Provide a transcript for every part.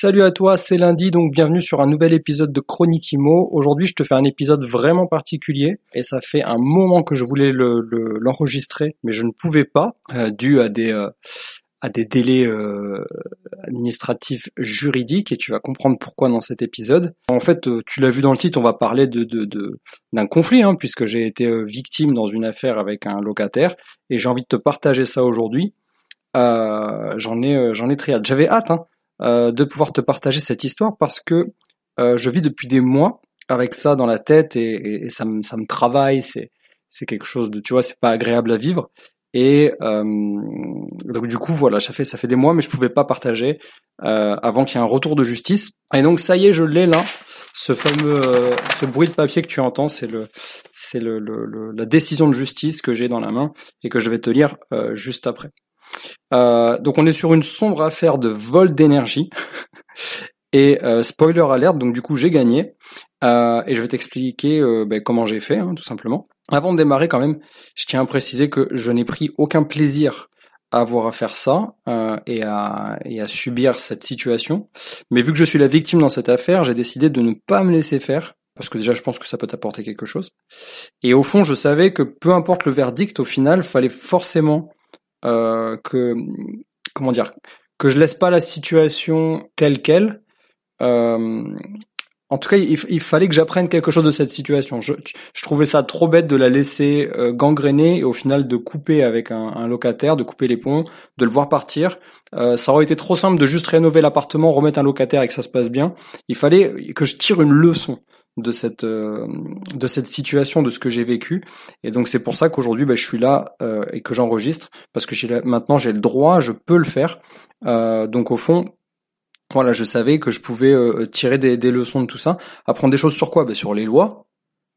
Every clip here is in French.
Salut à toi, c'est lundi, donc bienvenue sur un nouvel épisode de Chronique Imo. Aujourd'hui, je te fais un épisode vraiment particulier et ça fait un moment que je voulais l'enregistrer, le, mais je ne pouvais pas, euh, dû à des, euh, délais euh, administratifs juridiques et tu vas comprendre pourquoi dans cet épisode. En fait, tu l'as vu dans le titre, on va parler d'un conflit, hein, puisque j'ai été victime dans une affaire avec un locataire et j'ai envie de te partager ça aujourd'hui. j'en ai j'en ai très hâte. J'avais hâte hein, euh, de pouvoir te partager cette histoire parce que euh, je vis depuis des mois avec ça dans la tête et, et, ça, me, ça me travaille. C'est c'est quelque chose de tu vois c'est pas agréable à vivre. Et euh, donc du coup voilà ça fait ça fait des mois mais je pouvais pas partager euh, avant qu'il y ait un retour de justice. Et donc ça y est je l'ai là. Ce fameux euh, ce bruit de papier que tu entends c'est le c'est le, le, la décision de justice que j'ai dans la main et que je vais te lire euh, juste après euh, donc on est sur une sombre affaire de vol d'énergie. Et euh, spoiler alert, donc du coup j'ai gagné. Euh, et je vais t'expliquer ben, comment j'ai fait, hein, tout simplement. Avant de démarrer quand même, je tiens à préciser que je n'ai pris aucun plaisir à avoir à faire ça et, à, et à subir cette situation. Mais vu que je suis la victime dans cette affaire, j'ai décidé de ne pas me laisser faire parce que déjà je pense que ça peut t'apporter quelque chose. Et au fond, je savais que peu importe le verdict, au final, fallait forcément euh, que comment dire que je laisse pas la situation telle quelle. Euh, en tout cas, il, fallait que j'apprenne quelque chose de cette situation. Je, trouvais ça trop bête de la laisser euh, gangréner et au final de couper avec un, un, locataire, de couper les ponts, de le voir partir. Euh, ça aurait été trop simple de juste rénover l'appartement, remettre un locataire et que ça se passe bien. Il fallait que je tire une leçon de cette euh, de cette situation, de ce que j'ai vécu. Et donc c'est pour ça qu'aujourd'hui, bah, je suis là euh, et que j'enregistre parce que j'ai maintenant j'ai le droit, je peux le faire. Euh, donc au fond, voilà, je savais que je pouvais tirer des, des, leçons de tout ça. Apprendre des choses sur quoi? Bah, Sur les lois,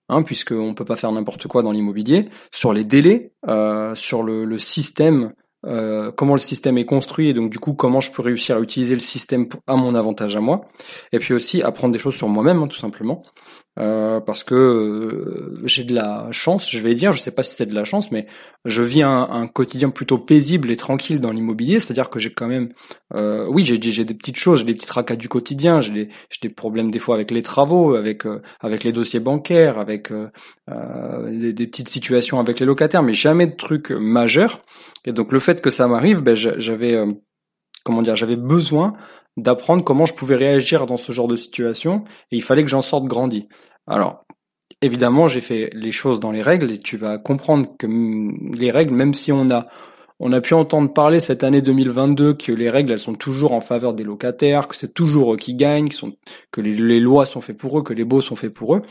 hein, puisqu'on ne peut pas faire n'importe quoi dans l'immobilier, sur les délais, sur le, le système euh, comment le système est construit et donc du coup comment je peux réussir à utiliser le système à mon avantage à moi. Et puis aussi apprendre des choses sur moi-même hein, tout simplement euh, parce que euh, j'ai de la chance je vais dire je sais pas si c'est de la chance mais je vis un, un, quotidien plutôt paisible et tranquille dans l'immobilier. C'est-à-dire que j'ai quand même euh, oui j'ai des petites choses j'ai des petits tracas du quotidien j'ai des des problèmes des fois avec les travaux avec avec les dossiers bancaires avec des petites situations avec les locataires mais jamais de trucs majeurs. Et donc le fait que ça m'arrive, ben, j'avais euh, comment dire, j'avais besoin d'apprendre comment je pouvais réagir dans ce genre de situation et il fallait que j'en sorte grandi. Alors évidemment, j'ai fait les choses dans les règles et tu vas comprendre que les règles, même si on a on a pu entendre parler cette année 2022 que les règles elles sont toujours en faveur des locataires, que c'est toujours eux qui gagnent, que, les, lois sont faites pour eux, que les baux sont faits pour eux.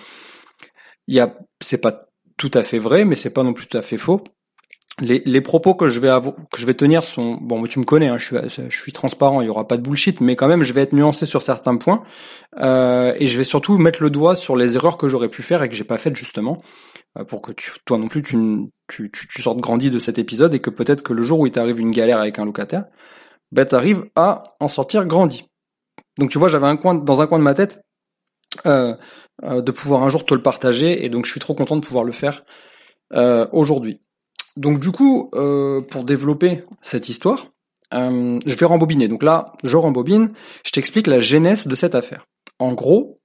Il y a, c'est pas tout à fait vrai, mais c'est pas non plus tout à fait faux les, propos que je vais que je vais tenir sont bon tu me connais hein, je suis transparent il y aura pas de bullshit mais quand même je vais être nuancé sur certains points euh, et je vais surtout mettre le doigt sur les erreurs que j'aurais pu faire et que j'ai pas faites justement euh, pour que toi non plus tu, tu, tu, tu, sortes grandi de cet épisode et que peut-être que le jour où il t'arrive une galère avec un locataire ben t'arrives à en sortir grandi. Donc tu vois j'avais un coin dans un coin de ma tête euh, de pouvoir un jour te le partager et donc je suis trop content de pouvoir le faire aujourd'hui donc du coup, euh, pour développer cette histoire, euh, je vais rembobiner. Donc là, je rembobine, je t'explique la genèse de cette affaire. En gros,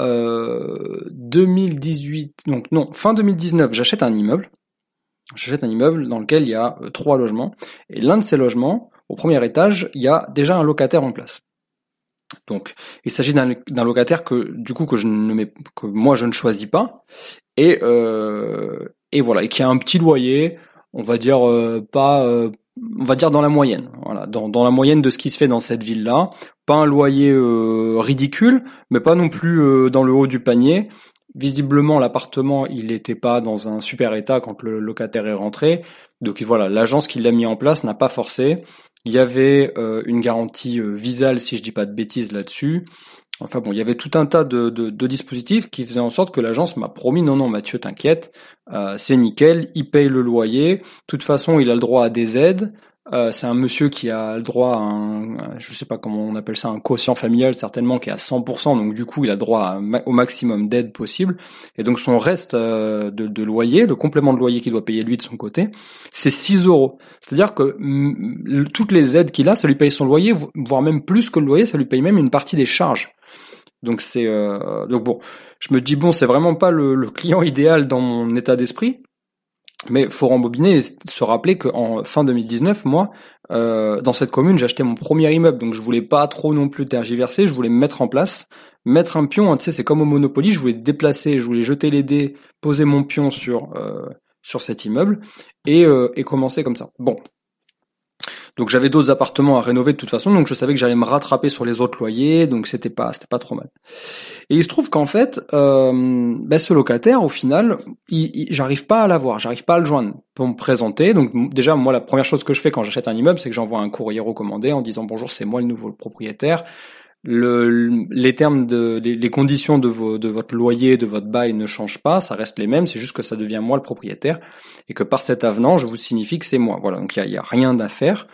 euh, 2018, donc non, fin 2019, j'achète un immeuble. J'achète un immeuble dans lequel il y a euh, trois logements. Et l'un de ces logements, au premier étage, il y a déjà un locataire en place. Donc, il s'agit d'un locataire que, du coup, que je ne que moi je ne choisis pas, et euh, et voilà, et qui a un petit loyer, on va dire euh, pas, euh, on va dire dans la moyenne, voilà, dans, la moyenne de ce qui se fait dans cette ville-là, pas un loyer euh, ridicule, mais pas non plus dans le haut du panier. Visiblement, l'appartement, il n'était pas dans un super état quand le locataire est rentré. Donc voilà, l'agence qui l'a mis en place n'a pas forcé. Il y avait une garantie visale, si je dis pas de bêtises là-dessus. Enfin bon, il y avait tout un tas de, dispositifs qui faisaient en sorte que l'agence m'a promis non non Mathieu t'inquiète, euh, c'est nickel, il paye le loyer, de toute façon il a le droit à des aides, euh, c'est un monsieur qui a le droit à un, je sais pas comment on appelle ça, un quotient familial certainement qui est à 100%, donc du coup il a droit au maximum d'aide possible, et donc son reste euh, de, de, loyer, le complément de loyer qu'il doit payer lui de son côté, c'est 6 euros. C'est-à-dire que toutes les aides qu'il a, ça lui paye son loyer, voire même plus que le loyer, ça lui paye même une partie des charges. Donc c'est euh, donc bon, je me dis bon, c'est vraiment pas le, client idéal dans mon état d'esprit, mais faut rembobiner et se rappeler qu'en fin 2019, moi, euh, dans cette commune, acheté mon premier immeuble, donc je voulais pas trop non plus tergiverser, je voulais me mettre en place, mettre un pion, hein, tu sais, c'est comme au Monopoly, je voulais déplacer, je voulais jeter les dés, poser mon pion sur euh, sur cet immeuble et, euh, et commencer comme ça. Bon, donc j'avais d'autres appartements à rénover de toute façon, donc je savais que j'allais me rattraper sur les autres loyers, donc c'était pas c'était pas trop mal. Et il se trouve qu'en fait, euh, ben ce locataire, au final, j'arrive pas à l'avoir, j'arrive pas à le joindre pour me présenter. Donc déjà moi la première chose que je fais quand j'achète un immeuble, c'est que j'envoie un courrier recommandé en disant bonjour, c'est moi le nouveau propriétaire le, les termes de les, conditions de, vos, de votre loyer, de votre bail ne changent pas, ça reste les mêmes, c'est juste que ça devient moi le propriétaire et que par cet avenant, je vous signifie que c'est moi. Voilà, donc il y a, rien à faire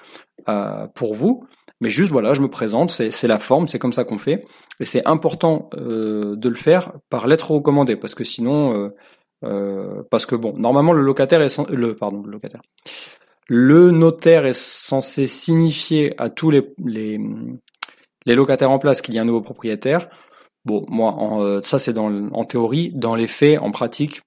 euh, pour vous, mais juste voilà, je me présente, c'est la forme, c'est comme ça qu'on fait et c'est important euh, de le faire par lettre recommandée parce que sinon, euh, euh parce que bon, normalement le locataire est le pardon le locataire. Le notaire est censé signifier à tous les, les, les locataires en place qu'il y a un nouveau propriétaire. Bon, moi, euh, ça c'est en théorie, dans les faits, en pratique,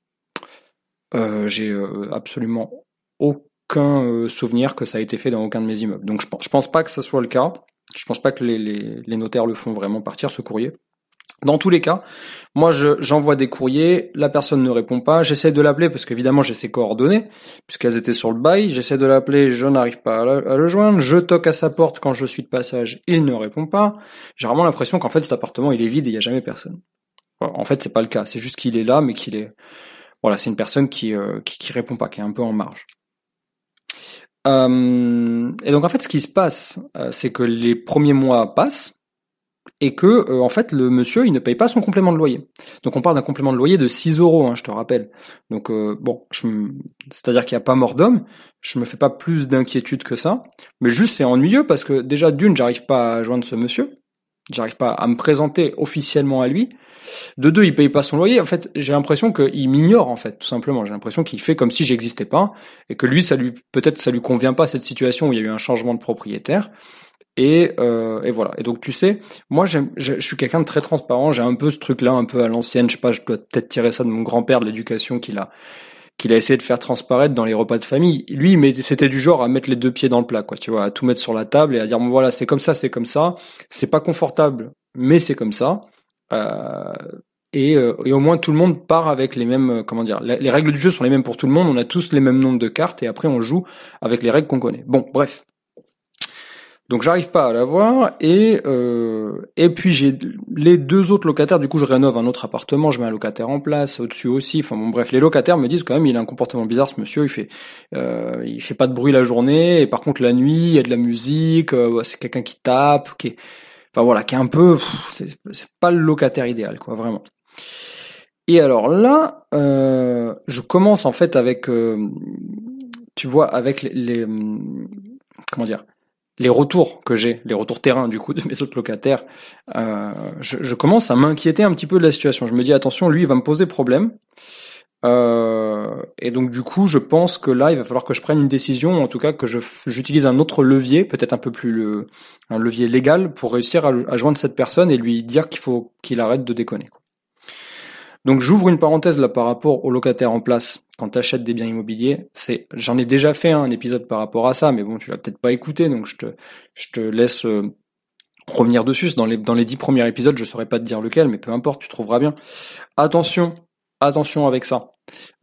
euh, j'ai euh, absolument aucun souvenir que ça a été fait dans aucun de mes immeubles. Donc je, je pense pas que ça soit le cas. Je pense pas que les notaires le font vraiment partir ce courrier. Dans tous les cas, moi j'envoie des courriers, la personne ne répond pas, j'essaie de l'appeler parce qu'évidemment j'ai ses coordonnées, puisqu'elles étaient sur le bail, j'essaie de l'appeler, je n'arrive pas à, le joindre, je toque à sa porte quand je suis de passage, il ne répond pas. J'ai vraiment l'impression qu'en fait cet appartement il est vide et il n'y a jamais personne. en fait c'est pas le cas, c'est juste qu'il est là mais qu'il est... Voilà, c'est une personne qui, euh, qui, répond pas, qui est un peu en marge. Euh, et donc en fait ce qui se passe, euh, c'est que les premiers mois passent, et que euh, en fait le monsieur il ne paye pas son complément de loyer. Donc on parle d'un complément de loyer de 6 euros, hein, je te rappelle. Donc euh, bon, c'est-à-dire qu'il n'y a pas mort d'homme. Je me fais pas plus d'inquiétude que ça, mais juste c'est ennuyeux parce que déjà d'une j'arrive pas à joindre ce monsieur, j'arrive pas à me présenter officiellement à lui. De deux, il paye pas son loyer. En fait, j'ai l'impression qu'il m'ignore en fait, tout simplement. J'ai l'impression qu'il fait comme si j'existais pas et que lui, ça lui peut-être ça lui convient pas cette situation où il y a eu un changement de propriétaire et, euh, et, voilà. Et donc tu sais, moi je, je suis quelqu'un de très transparent. J'ai un peu ce truc-là, un peu à l'ancienne. Je sais pas, je dois peut-être tirer ça de mon grand-père de l'éducation qu'il a qu'il a essayé de faire transparaître dans les repas de famille. Lui, mais c'était du genre à mettre les deux pieds dans le plat, quoi. Tu vois, à tout mettre sur la table et à dire bon voilà, c'est comme ça, c'est comme ça. C'est pas confortable, mais c'est comme ça. Euh, et, euh, et, au moins tout le monde part avec les mêmes, euh, comment dire, les règles du jeu sont les mêmes pour tout le monde. On a tous les mêmes nombres de cartes et après on joue avec les règles qu'on connaît. Bon, bref. Donc j'arrive pas à l'avoir et euh, et puis j'ai les deux autres locataires. Du coup, je rénove un autre appartement, je mets un locataire en place au-dessus aussi. Enfin bon, bref, les locataires me disent quand même il a un comportement bizarre ce monsieur. Il fait euh, il fait pas de bruit la journée et par contre la nuit il y a de la musique. Euh, c'est quelqu'un qui tape, qui est enfin voilà, qui est un peu c'est pas le locataire idéal quoi vraiment. Et alors là, euh, je commence en fait avec euh, tu vois avec les, les comment dire les retours que j'ai, les retours terrain du coup de mes autres locataires, euh, je, commence à m'inquiéter un petit peu de la situation. Je me dis attention, lui il va me poser problème. Euh, et donc du coup, je pense que là, il va falloir que je prenne une décision, en tout cas que j'utilise un autre levier, peut-être un peu plus le, un levier légal, pour réussir à, à joindre cette personne et lui dire qu'il faut qu'il arrête de déconner. Donc j'ouvre une parenthèse là par rapport aux locataires en place quand tu achètes des biens immobiliers. C'est, j'en ai déjà fait un épisode par rapport à ça, mais bon, tu l'as peut-être pas écouté, donc je te, laisse euh, revenir dessus. Dans les, dans les dix premiers épisodes, je saurais pas te dire lequel, mais peu importe, tu trouveras bien. Attention, attention avec ça.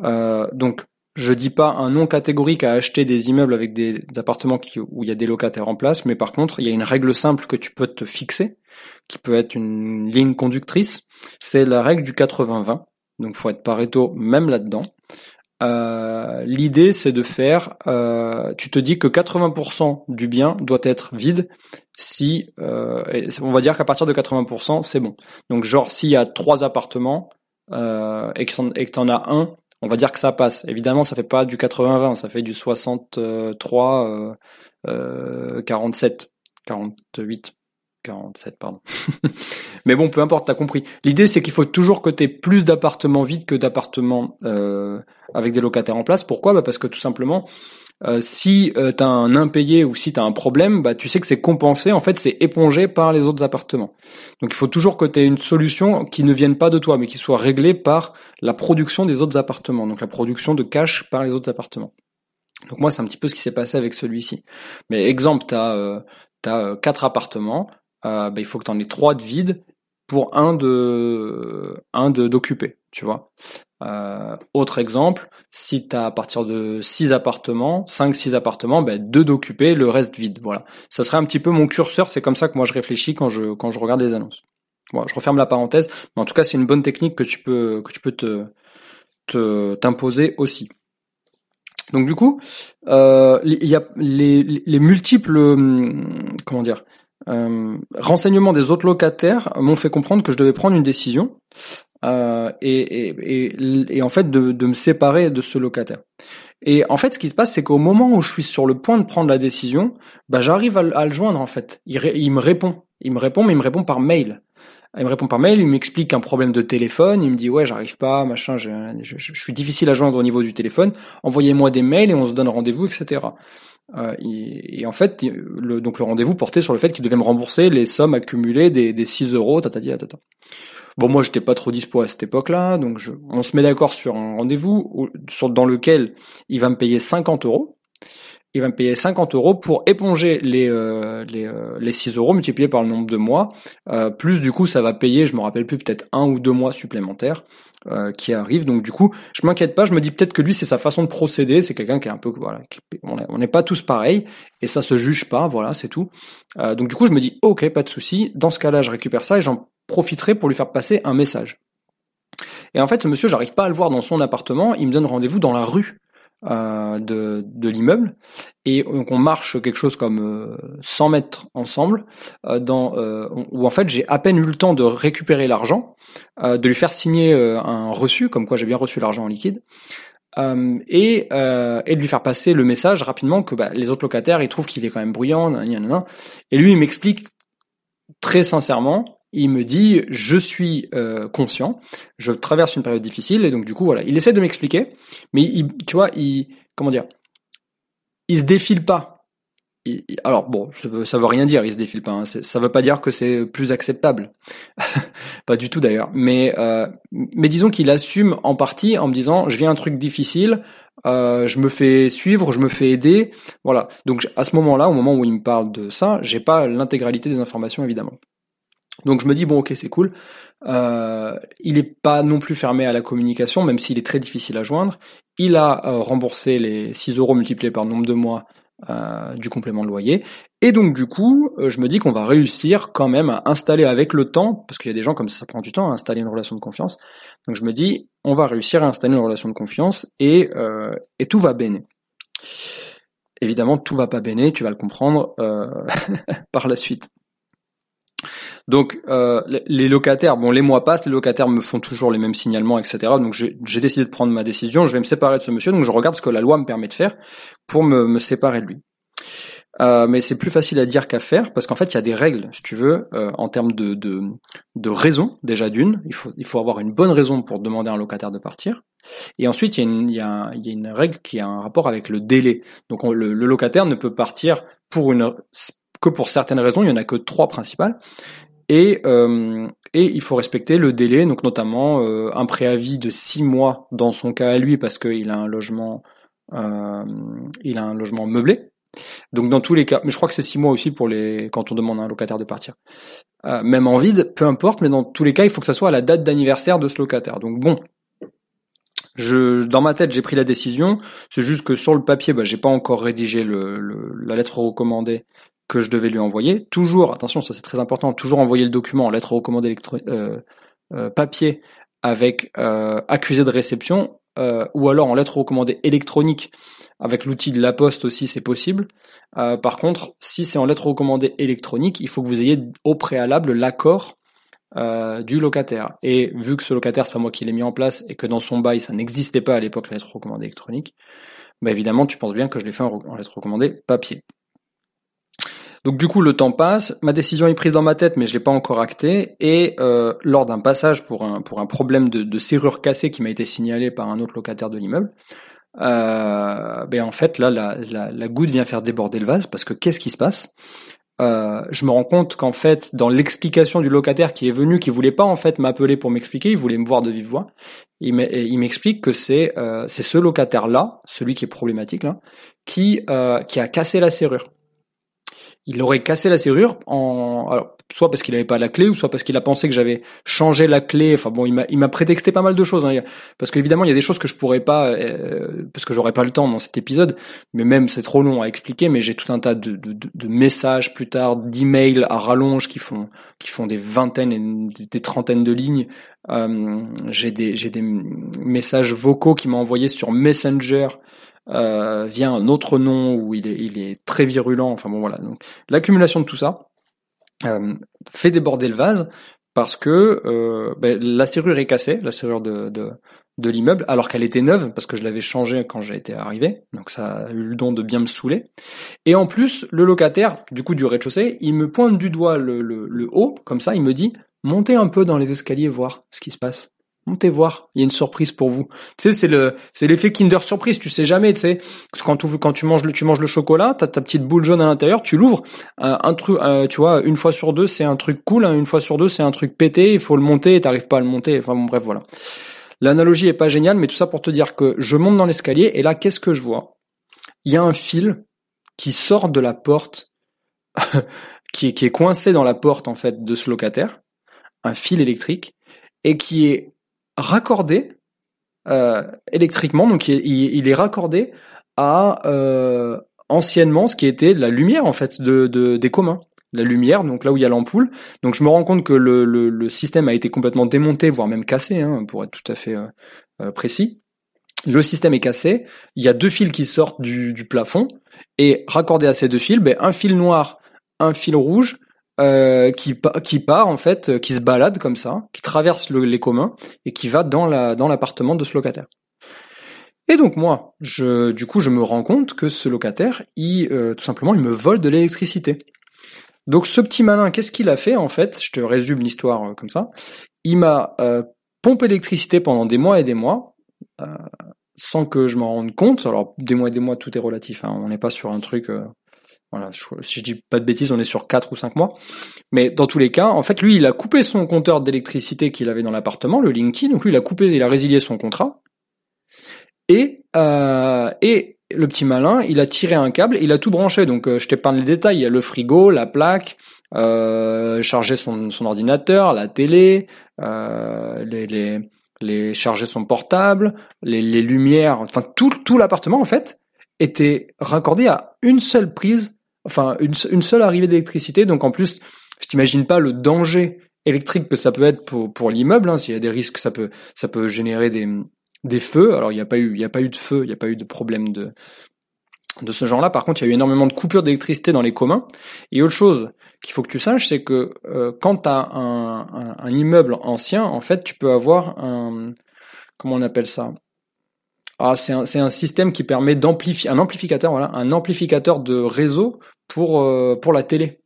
Euh, donc je dis pas un non catégorique à acheter des immeubles avec des, appartements où il y a des locataires en place, mais par contre, il y a une règle simple que tu peux te fixer qui peut être une ligne conductrice, c'est la règle du 80-20. Donc faut être Pareto même là-dedans. euh, l'idée c'est de faire, euh, tu te dis que 80% du bien doit être vide si, euh, on va dire qu'à partir de 80% c'est bon. Donc genre s'il y a trois appartements euh, et que t'en as un, on va dire que ça passe. Évidemment ça fait pas du 80-20, ça fait du 63 47, 48. 47, pardon. Mais bon, peu importe, t'as compris. L'idée, c'est qu'il faut toujours que t'aies plus d'appartements vides que d'appartements euh, avec des locataires en place. Pourquoi? Bah Parce que tout simplement, euh, si euh, t'as un impayé ou si t'as un problème, bah tu sais que c'est compensé, en fait, c'est épongé par les autres appartements. Donc il faut toujours que t'aies une solution qui ne vienne pas de toi, mais qui soit réglée par la production des autres appartements. Donc la production de cash par les autres appartements. Donc moi, c'est un petit peu ce qui s'est passé avec celui-ci. Mais exemple, t'as euh, as quatre appartements, euh, bah, il faut que tu en aies trois de vides pour un de un de d'occupé, tu vois. Euh, autre exemple, si tu as à partir de six appartements, 5 six appartements, ben deux d'occupés, le reste vide. Voilà. Ça serait un petit peu mon curseur, c'est comme ça que moi je réfléchis quand je quand je regarde les annonces. Voilà, je referme la parenthèse, mais en tout cas, c'est une bonne technique que tu peux que tu peux te t'imposer aussi. Donc du coup, euh, il y a les, les multiples hum, comment dire renseignements des autres locataires m'ont fait comprendre que je devais prendre une décision euh, et, et, et, en fait de, de, me séparer de ce locataire. Et en fait, ce qui se passe, c'est qu'au moment où je suis sur le point de prendre la décision, bah, j'arrive à, le joindre en fait. Il, il, me répond, il me répond, mais il me répond par mail. Il me répond par mail, il m'explique un problème de téléphone, il me dit ouais j'arrive pas, machin, je, suis difficile à joindre au niveau du téléphone, envoyez-moi des mails et on se donne rendez-vous, etc. Euh, et, en fait, le, donc le rendez-vous portait sur le fait qu'il devait me rembourser les sommes accumulées des, des 6 euros, tatati, tata. Bon, moi, j'étais pas trop dispo à cette époque-là, donc on se met d'accord sur un rendez-vous dans lequel il va me payer 50 euros. Il va me payer 50 euros pour éponger les, euh, les, euh, les 6 euros multipliés par le nombre de mois. Euh, plus du coup, ça va payer, je me rappelle plus, peut-être un ou deux mois supplémentaires. Euh, qui arrive. Donc du coup, je m'inquiète pas. Je me dis peut-être que lui, c'est sa façon de procéder. C'est quelqu'un qui est un peu voilà. on n'est pas tous pareils et ça se juge pas. Voilà, c'est tout. Euh, donc du coup, je me dis ok, pas de souci. Dans ce cas-là, je récupère ça et j'en profiterai pour lui faire passer un message. Et en fait, ce monsieur, j'arrive pas à le voir dans son appartement. Il me donne rendez-vous dans la rue. Euh, de, de l'immeuble. Et donc on marche quelque chose comme 100 euh, mètres ensemble euh, dans où en fait j'ai à peine eu le temps de récupérer l'argent de lui faire signer un reçu comme quoi j'ai bien reçu l'argent en liquide et, et de lui faire passer le message rapidement que bah, les autres locataires ils trouvent qu'il est quand même bruyant et lui il m'explique très sincèrement il me dit je suis euh, conscient, je traverse une période difficile et donc du coup voilà, il essaie de m'expliquer, mais il, tu vois, il comment dire, il se défile pas. alors bon, ça veut, veut rien dire, il se défile pas. Hein, ça veut pas dire que c'est plus acceptable, pas du tout d'ailleurs. Mais euh, mais disons qu'il assume en partie en me disant je viens un truc difficile, euh, je me fais suivre, je me fais aider, voilà. Donc à ce moment-là, au moment où il me parle de ça, j'ai pas l'intégralité des informations évidemment. Donc je me dis bon ok c'est cool. Euh, il n'est pas non plus fermé à la communication, même s'il est très difficile à joindre. Il a euh, remboursé les 6 euros multipliés par nombre de mois euh, du complément de loyer. Et donc du coup, je me dis qu'on va réussir quand même à installer avec le temps, parce qu'il y a des gens comme ça, ça prend du temps à installer une relation de confiance. Donc je me dis, on va réussir à installer une relation de confiance et, et tout va bien. Évidemment, tout va pas bien, tu vas le comprendre par la suite. Donc euh, les locataires, bon les mois passent, les locataires me font toujours les mêmes signalements, etc. Donc j'ai décidé de prendre ma décision, je vais me séparer de ce monsieur, donc je regarde ce que la loi me permet de faire pour me, séparer de lui. Euh, mais c'est plus facile à dire qu'à faire parce qu'en fait il y a des règles, si tu veux, euh, en termes de, de, de raison déjà d'une. Il faut, il faut avoir une bonne raison pour demander à un locataire de partir. Et ensuite il y, a une, y y a une règle qui a un rapport avec le délai. Donc le, le, locataire ne peut partir pour une que pour certaines raisons. Il y en a que trois principales. Et, euh, et il faut respecter le délai, donc notamment euh, un préavis de six mois dans son cas à lui parce qu'il a un logement, euh, il a un logement meublé. Donc dans tous les cas, mais je crois que c'est six mois aussi pour les quand on demande à un locataire de partir. Euh, même en vide, peu importe, mais dans tous les cas, il faut que ça soit à la date d'anniversaire de ce locataire. Donc bon, je, dans ma tête, j'ai pris la décision. C'est juste que sur le papier, bah, j'ai pas encore rédigé le, le, la lettre recommandée que je devais lui envoyer. Toujours, attention, ça c'est très important, toujours envoyer le document en lettre recommandée euh, euh, papier avec euh, accusé de réception ou alors en lettres recommandées électroniques, avec l'outil de la poste aussi, c'est possible. Par contre, si c'est en lettres recommandées électroniques, il faut que vous ayez au préalable l'accord du locataire. Et vu que ce locataire, c'est pas moi qui l'ai mis en place et que dans son bail, ça n'existait pas à l'époque la lettre recommandée électronique, bah évidemment, tu penses bien que je l'ai fait en lettre recommandée papier. Donc du coup, le temps passe, ma décision est prise dans ma tête, mais je l'ai pas encore actée. Et euh, lors d'un passage pour un problème de, serrure cassée qui m'a été signalé par un autre locataire de l'immeuble, euh, ben en fait là la, goutte vient faire déborder le vase parce que qu'est-ce qui se passe? Euh, Je me rends compte qu'en fait dans l'explication du locataire qui est venu, qui voulait pas en fait m'appeler pour m'expliquer, il voulait me voir de vive voix. Il m'explique que c'est euh, ce locataire là, celui qui est problématique qui a cassé la serrure il aurait cassé la serrure en soit parce qu'il n'avait pas la clé ou soit parce qu'il a pensé que j'avais changé la clé. Enfin bon il m'a m'a prétexté pas mal de choses hein. parce qu'évidemment il y a des choses que je pourrais pas euh, parce que j'aurais pas le temps dans cet épisode. Mais même c'est trop long à expliquer mais j'ai tout un tas de, de, messages plus tard d'emails à rallonge qui font qui font des vingtaines et des trentaines de lignes. Euh, j'ai des j'ai des messages vocaux qui m'ont envoyé sur Messenger euh, vient un autre nom où il est, très virulent. Enfin bon voilà. Donc l'accumulation de tout ça euh, fait déborder le vase parce que euh, ben, la serrure est cassée, la serrure de, de, l'immeuble, alors qu'elle était neuve parce que je l'avais changée quand été arrivé. Donc ça a eu le don de bien me saouler. Et en plus, le locataire, du coup du rez-de-chaussée, il me pointe du doigt le, le, le haut, comme ça, il me dit montez un peu dans les escaliers voir ce qui se passe. Montez voir, il y a une surprise pour vous. Tu sais, c'est le, c'est l'effet Kinder surprise. Tu sais jamais, tu sais, quand tu, quand tu manges le, tu manges le chocolat, t'as ta petite boule jaune à l'intérieur, tu l'ouvres, un, truc, euh, tu vois, une fois sur deux, c'est un truc cool, hein, une fois sur deux, c'est un truc pété, il faut le monter et t'arrives pas à le monter. Enfin bon, bref, voilà. L'analogie est pas géniale, mais tout ça pour te dire que je monte dans l'escalier et là, qu'est-ce que je vois? Il y a un fil qui sort de la porte, qui, qui est coincé dans la porte en fait de ce locataire, un fil électrique et qui est raccordé euh, électriquement, donc il, est raccordé à euh, anciennement ce qui était la lumière en fait de, de, des communs. La lumière, donc là où il y a l'ampoule. Donc je me rends compte que le, système a été complètement démonté, voire même cassé, hein, pour être tout à fait euh, précis. Le système est cassé. Il y a deux fils qui sortent du, plafond et raccordés à ces deux fils, ben, un fil noir, un fil rouge euh, qui, qui part en fait, euh, qui se balade comme ça, qui traverse le, les communs et qui va dans la dans l'appartement de ce locataire. Et donc moi, je, du coup, je me rends compte que ce locataire, il, euh, tout simplement, il me vole de l'électricité. Donc ce petit malin, qu'est-ce qu'il a fait en fait? Je te résume l'histoire comme ça. Il m'a pompé l'électricité pendant des mois et des mois, sans que je m'en rende compte. Alors des mois et des mois, tout est relatif. Hein. On n'est pas sur un truc voilà, si je dis pas de bêtises, on est sur 4 ou 5 mois. Mais dans tous les cas, en fait, lui, il a coupé son compteur d'électricité qu'il avait dans l'appartement, le Linky. Donc lui, il a coupé, il a résilié son contrat. Et, euh, et le petit malin, il a tiré un câble, il a tout branché. Donc euh, je t'épargne les détails. Il y a le frigo, la plaque, euh, charger son, son ordinateur, la télé, euh, les, les, les charger son portable, les, les lumières, enfin tout, tout l'appartement en fait était raccordé à une seule prise enfin une, seule arrivée d'électricité. Donc en plus, je t'imagine pas le danger électrique que ça peut être pour, l'immeuble. Hein. S'il y a des risques, ça peut ça peut générer des, feux. Alors il n'y a pas eu de feu, il n'y a pas eu de problème de ce genre-là. Par contre, il y a eu énormément de coupures d'électricité dans les communs. Et autre chose qu'il faut que tu saches, c'est que euh, quand tu as un, immeuble ancien, en fait, tu peux avoir un comment on appelle ça? Ah, c'est un, un, système qui permet d'amplifier un amplificateur, voilà, un amplificateur de réseau pour euh, pour la télé,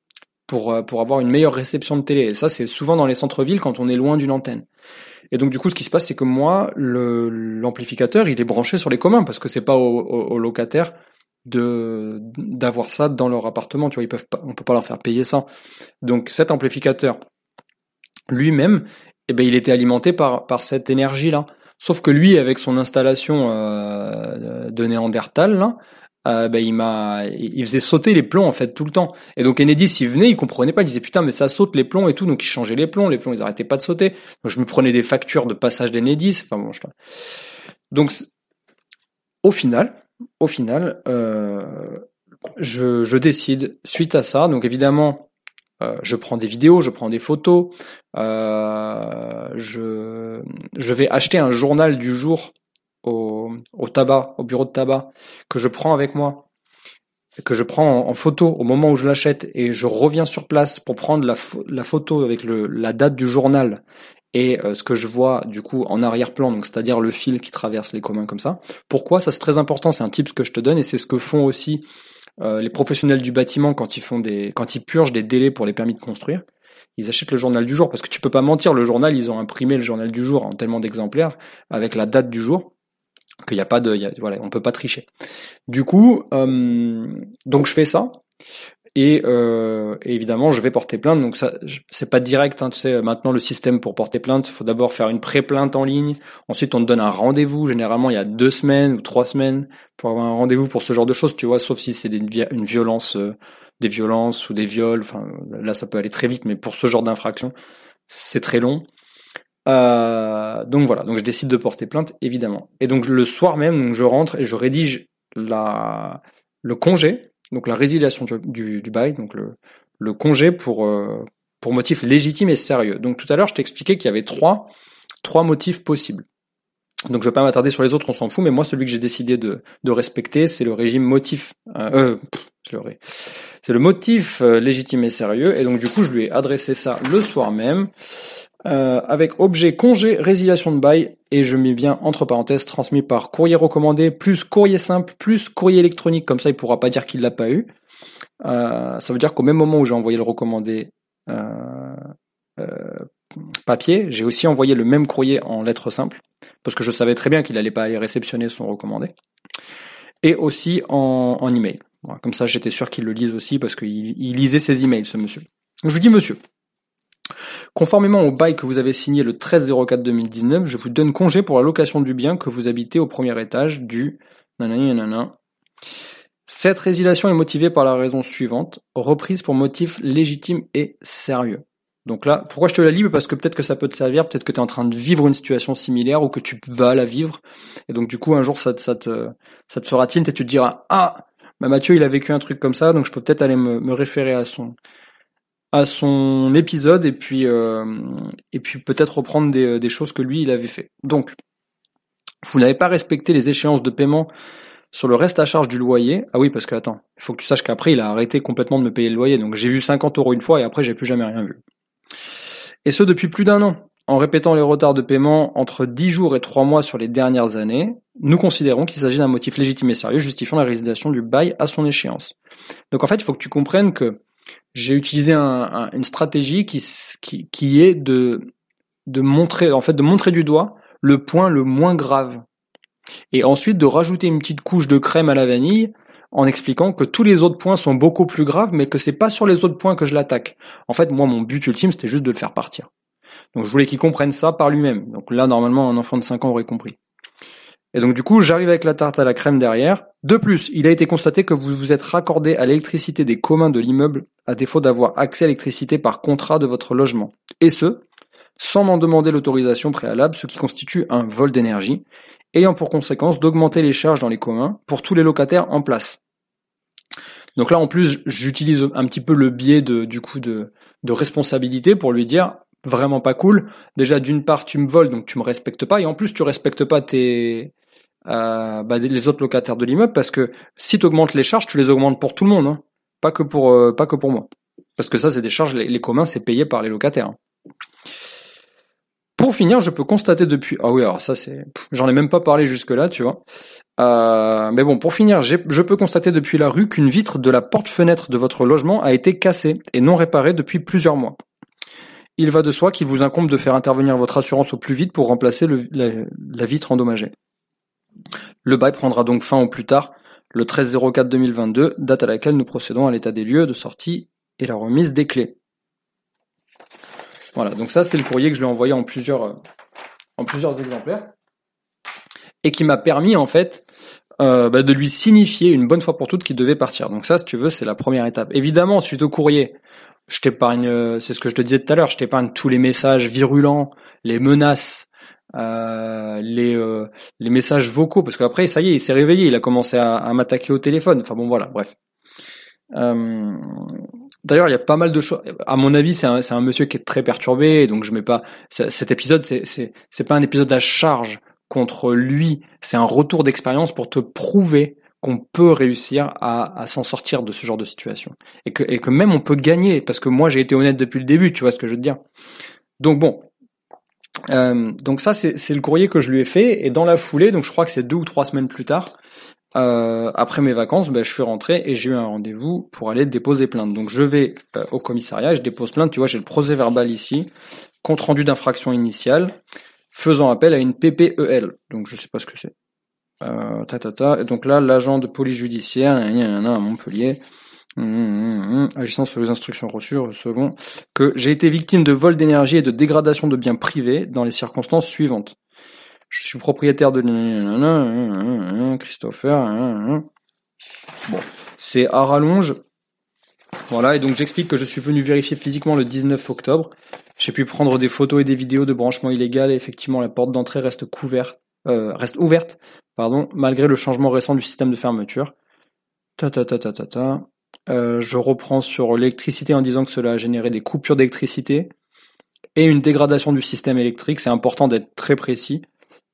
pour euh, pour avoir une meilleure réception de télé. Et ça, c'est souvent dans les centres-villes quand on est loin d'une antenne. Et donc du coup, ce qui se passe, c'est que moi, l'amplificateur, il est branché sur les communs parce que c'est pas aux au, locataires de d'avoir ça dans leur appartement. Tu vois, ils peuvent pas, on peut pas leur faire payer ça. Donc cet amplificateur lui-même, eh ben, il était alimenté par par cette énergie là. Sauf que lui, avec son installation euh, de Néandertal, là, euh, ben, il m'a, il faisait sauter les plombs en fait tout le temps. Et donc Enedis, il venait, il comprenait pas, il disait putain mais ça saute les plombs et tout, donc il changeait les plombs, les plombs ils arrêtaient pas de sauter. Donc je me prenais des factures de passage d'Enedis. Enfin bon, je... donc au final, au final, euh, je, je décide suite à ça. Donc évidemment, euh, je prends des vidéos, je prends des photos, euh, je, vais acheter un journal du jour au, tabac, au bureau de tabac, que je prends avec moi, que je prends en, photo au moment où je l'achète et je reviens sur place pour prendre la, photo avec la date du journal et euh, ce que je vois du coup en arrière-plan, c'est-à-dire le fil qui traverse les communs comme ça. Pourquoi? Ça c'est très important, c'est un tip que je te donne et c'est ce que font aussi euh, les professionnels du bâtiment quand ils font des, quand ils purgent des délais pour les permis de construire. Ils achètent le journal du jour parce que tu peux pas mentir, le journal ils ont imprimé le journal du jour en tellement d'exemplaires avec la date du jour qu'il n'y a pas de, voilà, on peut pas tricher. Du coup, euh, donc je fais ça. Euh, et, évidemment, je vais porter plainte. Donc ça, c'est pas direct. Hein, tu sais, maintenant le système pour porter plainte, il faut d'abord faire une pré-plainte en ligne. Ensuite, on te donne un rendez-vous. Généralement, il y a deux semaines ou trois semaines pour avoir un rendez-vous pour ce genre de choses. Tu vois, sauf si c'est une violence, euh, des violences ou des viols. Enfin, là, ça peut aller très vite. Mais pour ce genre d'infraction, c'est très long. Euh, donc voilà. Donc je décide de porter plainte, évidemment. Et donc le soir même, donc, je rentre et je rédige la le congé donc la résiliation du, bail, donc le, congé pour, euh, pour motif légitime et sérieux. Donc tout à l'heure, je t'expliquais qu'il y avait trois, trois motifs possibles. Donc je vais pas m'attarder sur les autres, on s'en fout, mais moi celui que j'ai décidé de, respecter, c'est le régime motif. Euh, euh c'est le motif légitime et sérieux, et donc du coup je lui ai adressé ça le soir même. Euh, avec objet congé résiliation de bail et je mets bien entre parenthèses transmis par courrier recommandé plus courrier simple plus courrier électronique comme ça il pourra pas dire qu'il l'a pas eu. Euh, ça veut dire qu'au même moment où j'ai envoyé le recommandé euh, papier, j'ai aussi envoyé le même courrier en lettres simples parce que je savais très bien qu'il allait pas aller réceptionner son recommandé et aussi en, en email. comme ça j'étais sûr qu'il le lise aussi parce qu'il lisait ses emails ce monsieur. Je vous dis monsieur. Conformément au bail que vous avez signé le 13 04 2019, je vous donne congé pour la location du bien que vous habitez au premier étage du Cette résiliation est motivée par la raison suivante, reprise pour motif légitime et sérieux. Donc là, pourquoi je te la lis? Parce que peut-être que ça peut te servir, peut-être que tu es en train de vivre une situation similaire ou que tu vas la vivre. Et donc du coup, un jour, ça, ça, te, ça te fera tilt et tu te diras, ah, bah Mathieu, il a vécu un truc comme ça, donc je peux peut-être aller me référer à son, à son épisode et puis euh, et puis peut-être reprendre des, des, choses que lui il avait fait. Donc, vous n'avez pas respecté les échéances de paiement sur le reste à charge du loyer. Ah oui, parce que attends, il faut que tu saches qu'après il a arrêté complètement de me payer le loyer. Donc j'ai vu 50 euros une fois et après j'ai plus jamais rien vu. Et ce depuis plus d'un an. En répétant les retards de paiement entre 10 jours et 3 mois sur les dernières années, nous considérons qu'il s'agit d'un motif légitime et sérieux justifiant la résiliation du bail à son échéance. Donc en fait, il faut que tu comprennes que j'ai utilisé un, une stratégie qui, est de, de montrer, en fait, de montrer du doigt le point le moins grave. Et ensuite de rajouter une petite couche de crème à la vanille en expliquant que tous les autres points sont beaucoup plus graves, mais que c'est pas sur les autres points que je l'attaque. En fait, moi, mon but ultime, c'était juste de le faire partir. Donc, je voulais qu'il comprenne ça par lui-même. Donc là, normalement, un enfant de 5 ans aurait compris. Et donc du coup, j'arrive avec la tarte à la crème derrière. De plus, il a été constaté que vous vous êtes raccordé à l'électricité des communs de l'immeuble à défaut d'avoir accès à l'électricité par contrat de votre logement. Et ce, sans m'en demander l'autorisation préalable, ce qui constitue un vol d'énergie, ayant pour conséquence d'augmenter les charges dans les communs pour tous les locataires en place. Donc là, en plus, j'utilise un petit peu le biais de, du coup de, de responsabilité pour lui dire vraiment pas cool. Déjà, d'une part, tu me voles, donc tu me respectes pas, et en plus, tu respectes pas tes, euh, bah, les autres locataires de l'immeuble parce que si tu augmentes les charges, tu les augmentes pour tout le monde, hein. pas que pour euh, pas que pour moi. Parce que ça, c'est des charges, les, communs, c'est payé par les locataires. Hein. Pour finir, je peux constater depuis. Ah oui, alors ça, c'est. J'en ai même pas parlé jusque-là, tu vois. Euh, mais bon, pour finir, je peux constater depuis la rue qu'une vitre de la porte-fenêtre de votre logement a été cassée et non réparée depuis plusieurs mois. Il va de soi qu'il vous incombe de faire intervenir votre assurance au plus vite pour remplacer la vitre endommagée. Le bail prendra donc fin au plus tard le 13 04 2022, date à laquelle nous procédons à l'état des lieux de sortie et la remise des clés. Voilà, donc ça c'est le courrier que je lui ai envoyé en plusieurs, euh, en plusieurs exemplaires et qui m'a permis en fait euh, bah, de lui signifier une bonne fois pour toutes qu'il devait partir. Donc ça, si tu veux, c'est la première étape. Évidemment, suite au courrier, je t'épargne, euh, c'est ce que je te disais tout à l'heure, je t'épargne tous les messages virulents, les menaces, euh, les, euh, les messages vocaux, parce qu'après, ça y est, il s'est réveillé, il a commencé à, m'attaquer au téléphone. Enfin bon, voilà, bref. Euh, D'ailleurs, il y a pas mal de choses. À mon avis, c'est un, un, monsieur qui est très perturbé, donc je mets pas. Cet épisode, c'est pas un épisode à charge contre lui, c'est un retour d'expérience pour te prouver qu'on peut réussir à, s'en sortir de ce genre de situation. Et que, et que même on peut gagner, parce que moi j'ai été honnête depuis le début, tu vois ce que je veux te dire. Donc bon, euh, donc ça c'est le courrier que je lui ai fait, et dans la foulée, donc je crois que c'est deux ou trois semaines plus tard, euh, après mes vacances, ben, je suis rentré et j'ai eu un rendez-vous pour aller déposer plainte. Donc je vais euh, au commissariat et je dépose plainte. Tu vois, j'ai le procès verbal ici, compte rendu d'infraction initiale, faisant appel à une PPEL. Donc je sais pas ce que c'est. Euh, ta, ta, ta. Et donc là, l'agent de police judiciaire à Montpellier, hum, hum, hum, agissant sur les instructions reçues, recevons que j'ai été victime de vol d'énergie et de dégradation de biens privés dans les circonstances suivantes. Je suis propriétaire de Christopher. Bon, c'est à rallonge. Voilà, et donc j'explique que je suis venu vérifier physiquement le 19 octobre. J'ai pu prendre des photos et des vidéos de branchement illégal et effectivement la porte d'entrée reste couverte, euh, reste ouverte, pardon, malgré le changement récent du système de fermeture. Ta ta. Euh, je reprends sur l'électricité en disant que cela a généré des coupures d'électricité et une dégradation du système électrique. C'est important d'être très précis.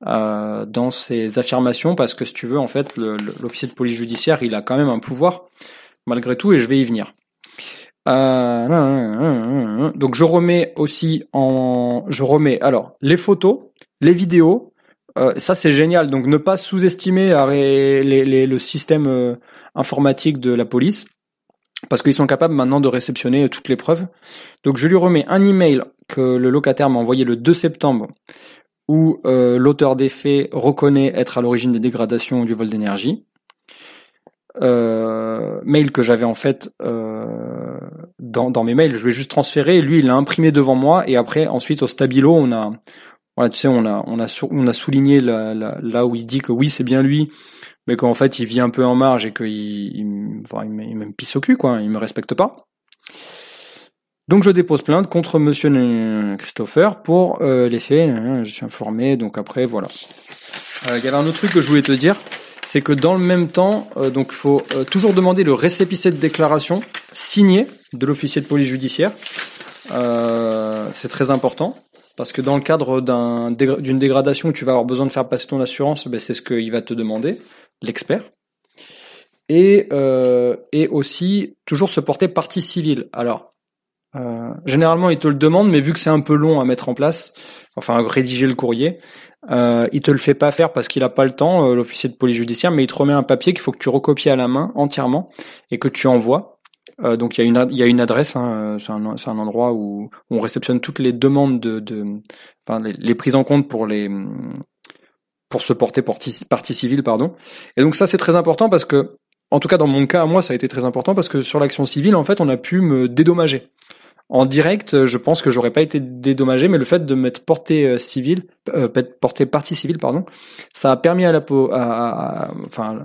Euh, dans ses affirmations parce que si tu veux en fait l'officier de police judiciaire il a quand même un pouvoir malgré tout et je vais y venir. Euh, donc je remets aussi en je remets alors les photos, les vidéos, euh, ça c'est génial donc ne pas sous-estimer le système informatique de la police parce qu'ils sont capables maintenant de réceptionner toutes les preuves. Donc je lui remets un email que le locataire m'a envoyé le 2 septembre où euh, l'auteur des faits reconnaît être à l'origine des dégradations du vol d'énergie. Euh, mail que j'avais en fait euh, dans, dans, mes mails, je vais juste transférer. Lui, il l'a imprimé devant moi et après, ensuite au stabilo, on a, voilà, tu sais, on a, on a, on a souligné là où il dit que oui, c'est bien lui, mais qu'en fait, il vit un peu en marge et qu'il, il, il, me pisse au cul, quoi. Il me respecte pas. Donc je dépose plainte contre Monsieur Christopher pour euh, les faits. Je suis informé. Donc après voilà. Euh, il y avait un autre truc que je voulais te dire, c'est que dans le même temps, euh, donc il faut toujours demander le récépissé de déclaration signé de l'officier de police judiciaire. c'est très important parce que dans le cadre d'une dégradation où tu vas avoir besoin de faire passer ton assurance, ben, c'est ce qu'il va te demander, l'expert. Et, et aussi toujours se porter partie civile. Alors euh, généralement, il te le demande, mais vu que c'est un peu long à mettre en place, enfin rédiger le courrier, euh, il te le fait pas faire parce qu'il a pas le temps, euh, l'officier de police judiciaire, mais il te remet un papier qu'il faut que tu recopies à la main entièrement et que tu envoies. Euh, donc il y a une y a une adresse, hein, c'est un, un endroit où on réceptionne toutes les demandes de, de enfin les, prises en compte pour les pour se porter partie, civile, pardon. Et donc ça c'est très important parce que en tout cas dans mon cas, moi ça a été très important parce que sur l'action civile, en fait, on a pu me dédommager. En direct, je pense que j'aurais pas été dédommagé, mais le fait de m'être porté euh, civil, euh, porté partie civile, pardon, ça a permis à la, à, enfin,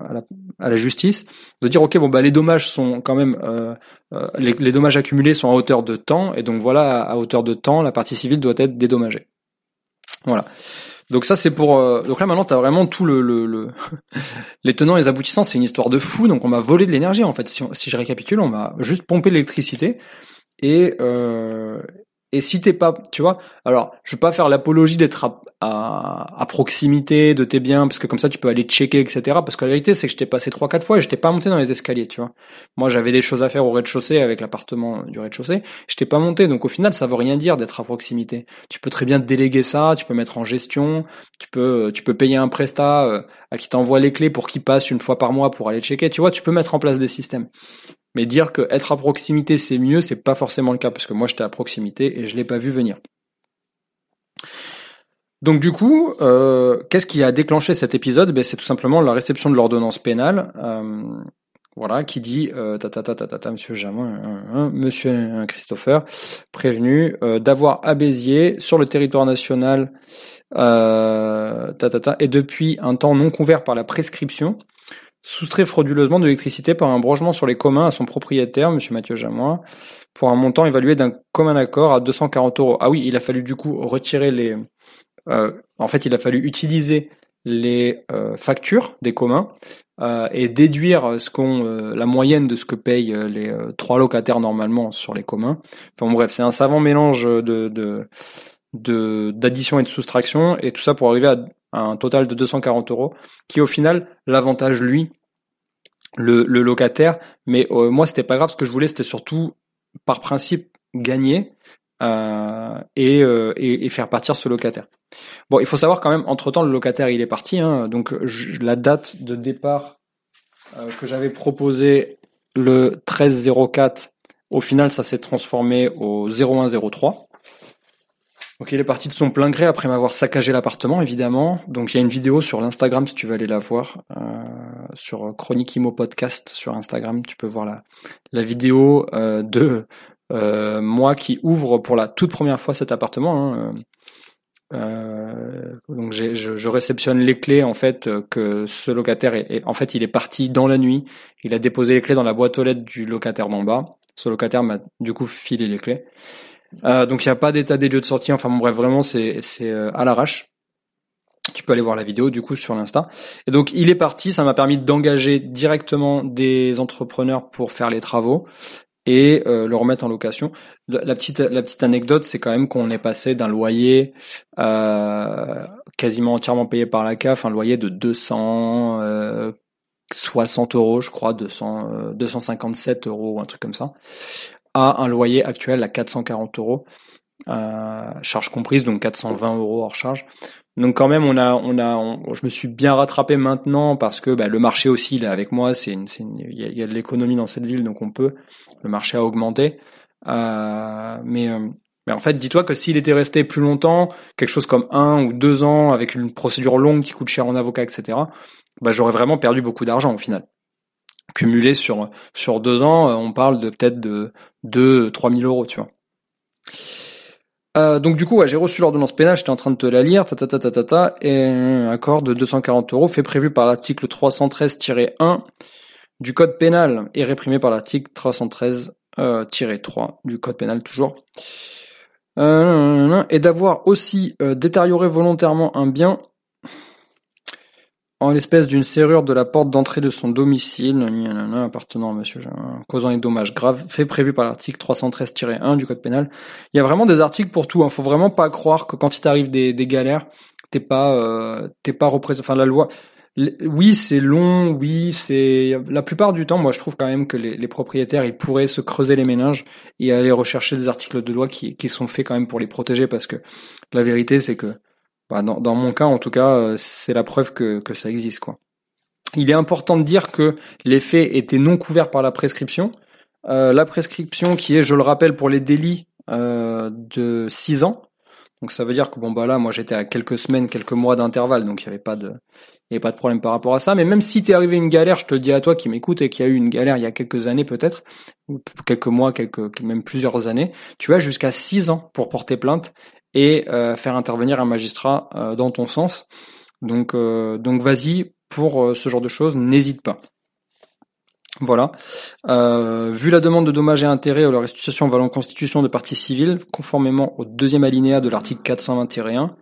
à la, justice de dire ok bon bah les dommages sont quand même euh, euh, les, les, dommages accumulés sont à hauteur de temps et donc voilà à hauteur de temps la partie civile doit être dédommagée. Voilà. Donc ça c'est pour donc là maintenant tu as vraiment tout le les tenants et les aboutissants, c'est une histoire de fou donc on m'a volé de l'énergie en fait. Si, si je récapitule, on m'a juste pompé l'électricité et euh, et si t'es pas, tu vois, alors je veux pas faire l'apologie d'être à, à, proximité de tes biens parce que comme ça tu peux aller checker, etc. Parce que la vérité c'est que je t'ai passé trois quatre fois et je t'ai pas monté dans les escaliers, tu vois. Moi j'avais des choses à faire au rez-de-chaussée avec l'appartement du rez-de-chaussée, je t'ai pas monté, donc au final ça veut rien dire d'être à proximité. Tu peux très bien déléguer ça, tu peux mettre en gestion, tu peux tu peux payer un prestat euh, à qui t'envoie les clés pour qu'il passe une fois par mois pour aller checker, tu vois, tu peux mettre en place des systèmes. Mais dire que être à proximité c'est mieux, c'est pas forcément le cas parce que moi j'étais à proximité et je l'ai pas vu venir. Donc du coup, euh, qu'est-ce qui a déclenché cet épisode? Ben, C'est tout simplement la réception de l'ordonnance pénale, euh, voilà, qui dit euh, ta, ta, ta, ta, ta, Monsieur Jamin, hein, Monsieur Christopher, prévenu euh, d'avoir Béziers sur le territoire national, ta, ta, ta, et depuis un temps non couvert par la prescription, soustrait frauduleusement de l'électricité par un branchement sur les communs à son propriétaire, M. Mathieu Jamois, pour un montant évalué d'un commun accord à 240 euros. Ah oui, il a fallu du coup retirer les... Euh, en fait, il a fallu utiliser les euh, factures des communs euh, et déduire ce qu'on la moyenne de ce que payent les trois locataires normalement sur les communs. Enfin bref, c'est un savant mélange de, de d'addition et de soustraction et tout ça pour arriver à un total de 240 euros, qui au final l'avantage lui, le, locataire. Mais euh, moi c'était pas grave, ce que je voulais c'était surtout par principe gagner euh, et, euh, et, et, faire partir ce locataire. Bon, il faut savoir quand même, entre temps le locataire il est parti, hein, donc je, la date de départ euh, que j'avais proposé le 13 04 au final, ça s'est transformé au 0103. Donc il est parti de son plein gré après m'avoir saccagé l'appartement, évidemment. Donc il y a une vidéo sur l'Instagram si tu veux aller la voir, euh, sur Chronique Imo Podcast sur Instagram. Tu peux voir la, la vidéo euh, de euh, moi qui ouvre pour la toute première fois cet appartement. Hein. Donc je, je, réceptionne les clés en fait que ce locataire est, en fait il est parti dans la nuit. Il a déposé les clés dans la boîte aux lettres du locataire d'en bas. Ce locataire m'a du coup filé les clés. Euh, donc il n'y a pas d'état des lieux de sortie. Enfin bon bref, vraiment c'est euh, à l'arrache. Tu peux aller voir la vidéo du coup sur l'Insta. Et donc il est parti, ça m'a permis d'engager directement des entrepreneurs pour faire les travaux et euh, le remettre en location. La petite anecdote, c'est quand même qu'on est passé d'un loyer quasiment entièrement payé par la CAF, un loyer de 200 euh, 60 euros, je crois, 200, 257 euh, euros, un truc comme ça, à un loyer actuel à 440 euros, euh, charge comprise, donc 420 euros hors charge. Donc quand même, on a, on a, je me suis bien rattrapé maintenant parce que bah, le marché aussi, est avec moi. C'est, il y, a de l'économie dans cette ville, donc on peut. Le marché a augmenté, euh, mais euh, mais en fait, dis-toi que s'il était resté plus longtemps, quelque chose comme un ou deux ans, avec une procédure longue qui coûte cher en avocat, etc., bah, j'aurais vraiment perdu beaucoup d'argent au final. Cumulé sur, sur deux ans, euh, on parle de peut-être de 2 trois mille euros, tu vois. Euh, donc du coup, j'ai reçu l'ordonnance pénale, j'étais en train de te la lire, ta ta ta ta ta, ta et un accord de 240 euros fait prévu par l'article 313-1 du code pénal et réprimé par l'article 313-3 euh, du code pénal toujours. et d'avoir aussi détérioré volontairement un bien en l'espèce d'une serrure de la porte d'entrée de son domicile, appartenant à monsieur, causant des dommages graves, fait prévu par l'article 313-1 du code pénal. Il y a vraiment des articles pour tout, hein. Faut vraiment pas croire que quand il t'arrive des, galères, t'es pas, euh, t'es pas représenté, enfin, la loi, oui, c'est long, oui, c'est, la plupart du temps, moi, je trouve quand même que les, les, propriétaires, ils pourraient se creuser les méninges et aller rechercher des articles de loi qui sont faits quand même pour les protéger parce que la vérité, c'est que bah, dans, mon cas, en tout cas, euh, c'est la preuve que, que ça existe. Quoi. Il est important de dire que les faits étaient non couverts par la prescription. Euh, la prescription qui est, je le rappelle, pour les délits euh, de 6 ans. Donc ça veut dire que bon bah là, moi j'étais à quelques semaines, quelques mois d'intervalle, donc il n'y avait pas de, y avait pas de problème par rapport à ça. Mais même si t'es arrivé une galère, je te le dis à toi qui m'écoute et qui a eu une galère il y a quelques années peut-être, ou quelques mois, quelques, même plusieurs années, tu as jusqu'à 6 ans pour porter plainte et euh, faire intervenir un magistrat euh, dans ton sens. Donc, euh, donc vas-y pour ce genre de choses, n'hésite pas. Voilà. vu la demande de dommages et intérêts ou la restitution valant constitution de partie civile, conformément au deuxième alinéa de l'article 421,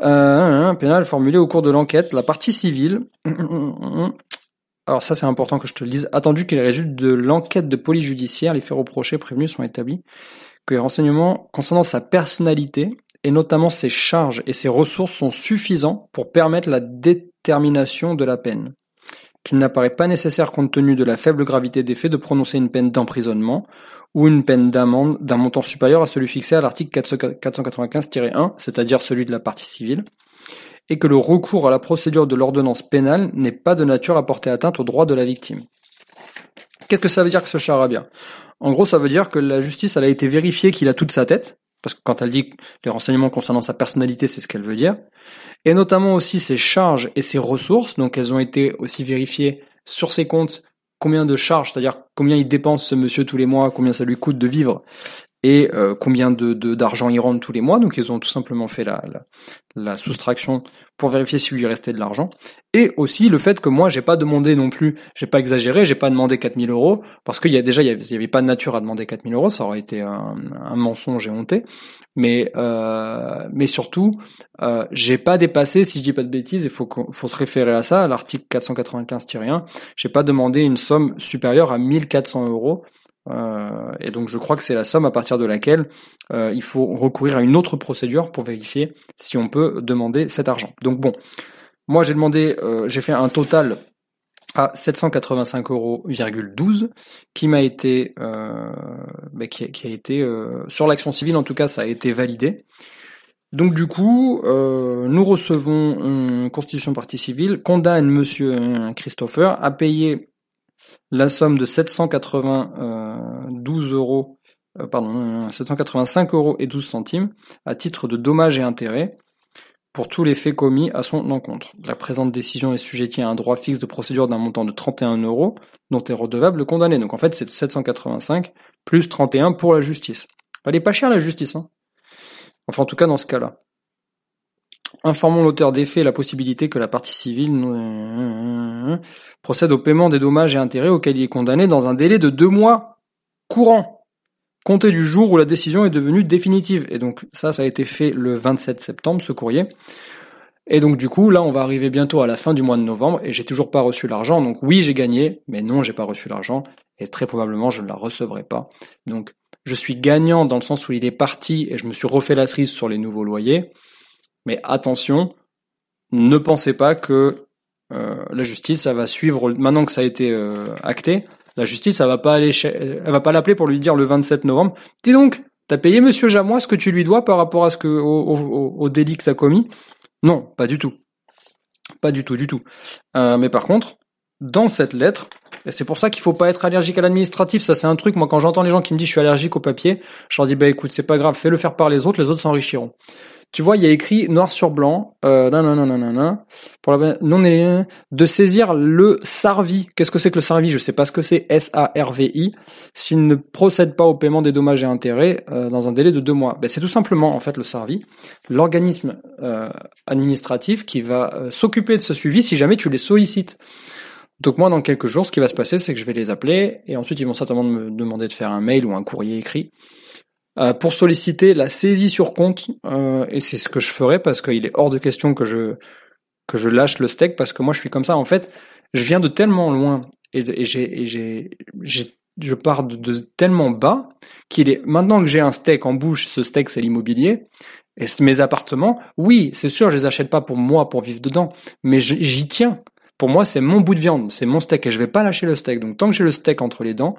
euh, pénal formulé au cours de l'enquête, la partie civile. Alors ça c'est important que je te le dise. Attendu qu'il résulte de l'enquête de police judiciaire, les faits reprochés prévenus sont établis que les renseignements concernant sa personnalité et notamment ses charges et ses ressources sont suffisants pour permettre la détermination de la peine. Qu'il n'apparaît pas nécessaire compte tenu de la faible gravité des faits de prononcer une peine d'emprisonnement ou une peine d'amende d'un montant supérieur à celui fixé à l'article 495-1, c'est-à-dire celui de la partie civile, et que le recours à la procédure de l'ordonnance pénale n'est pas de nature à porter atteinte aux droits de la victime. Qu'est-ce que ça veut dire que ce charabia? En gros, ça veut dire que la justice, elle a été vérifiée qu'il a toute sa tête, parce que quand elle dit les renseignements concernant sa personnalité, c'est ce qu'elle veut dire, et notamment aussi ses charges et ses ressources, donc elles ont été aussi vérifiées sur ses comptes, combien de charges, c'est-à-dire combien il dépense ce monsieur tous les mois, combien ça lui coûte de vivre, et euh, combien d'argent il rentre tous les mois. Donc ils ont tout simplement fait la soustraction pour vérifier s'il lui restait de l'argent. Et aussi le fait que moi j'ai pas demandé non plus, j'ai pas exagéré, j'ai pas demandé 4000 euros parce qu'il y a déjà il y avait, pas de nature à demander 4000 euros, ça aurait été un, mensonge et honté. Mais euh, mais surtout euh, j'ai pas dépassé, si je dis pas de bêtises, il faut faut se référer à ça, à l'article 495-1. J'ai pas demandé une somme supérieure à 1400 euros Euh, et donc je crois que c'est la somme à partir de laquelle euh, il faut recourir à une autre procédure pour vérifier si on peut demander cet argent. Donc bon, moi j'ai demandé, euh, j'ai fait un total à 785,12 euros qui m'a été, bah, qui, a été sur l'action civile en tout cas ça a été validé. Donc du coup, nous recevons une constitution partie civile, condamne Monsieur Christopher à payer la somme de 792 euros, euh, pardon, 785 euros et 12 centimes à titre de dommages et intérêts pour tous les faits commis à son encontre. La présente décision est sujettie à un droit fixe de procédure d'un montant de 31 euros dont est redevable le condamné. Donc en fait, c'est 785 plus 31 pour la justice. Elle est pas chère la justice, hein. Enfin, en tout cas, dans ce cas-là. Informons l'auteur des faits la possibilité que la partie civile procède au paiement des dommages et intérêts auxquels il est condamné dans un délai de deux mois courant, compté du jour où la décision est devenue définitive. Et donc ça, ça a été fait le 27 septembre, ce courrier. Et donc du coup, là, on va arriver bientôt à la fin du mois de novembre et j'ai toujours pas reçu l'argent. Donc oui, j'ai gagné, mais non, j'ai pas reçu l'argent et très probablement je ne la recevrai pas. Donc je suis gagnant dans le sens où il est parti et je me suis refait la cerise sur les nouveaux loyers. Mais attention, ne pensez pas que euh, la justice, ça va suivre maintenant que ça a été euh, acté. La justice, ça va pas aller, elle va pas l'appeler pour lui dire le 27 novembre. Dis donc, t'as payé Monsieur Jamois ce que tu lui dois par rapport au, délit que t'as commis? Non, pas du tout, pas du tout, du tout. Euh, mais par contre, dans cette lettre, et c'est pour ça qu'il faut pas être allergique à l'administratif. Ça, c'est un truc. Moi, quand j'entends les gens qui me disent je suis allergique au papier, je leur dis bah écoute, c'est pas grave, fais-le faire par les autres, les autres s'enrichiront. Tu vois, il y a écrit noir sur blanc, euh, non, non, pour la non de saisir le SARVI. Qu'est-ce que c'est que le SARVI? Je sais pas ce que c'est. S-A-R-V-I. S'il ne procède pas au paiement des dommages et intérêts euh, dans un délai de deux mois, ben, c'est tout simplement en fait le SARVI, l'organisme euh, administratif qui va euh, s'occuper de ce suivi si jamais tu les sollicites. Donc moi, dans quelques jours, ce qui va se passer, c'est que je vais les appeler et ensuite ils vont certainement me demander de faire un mail ou un courrier écrit euh, pour solliciter la saisie sur compte, euh, et c'est ce que je ferai parce qu'il est hors de question que je que je lâche le steak parce que moi je suis comme ça. En fait, je viens de tellement loin et, j'ai j'ai je pars de, tellement bas qu'il est maintenant que j'ai un steak en bouche, ce steak c'est l'immobilier. Et mes appartements, oui, c'est sûr, je les achète pas pour moi pour vivre dedans, mais j'y tiens. Pour moi, c'est mon bout de viande, c'est mon steak et je vais pas lâcher le steak. Donc tant que j'ai le steak entre les dents,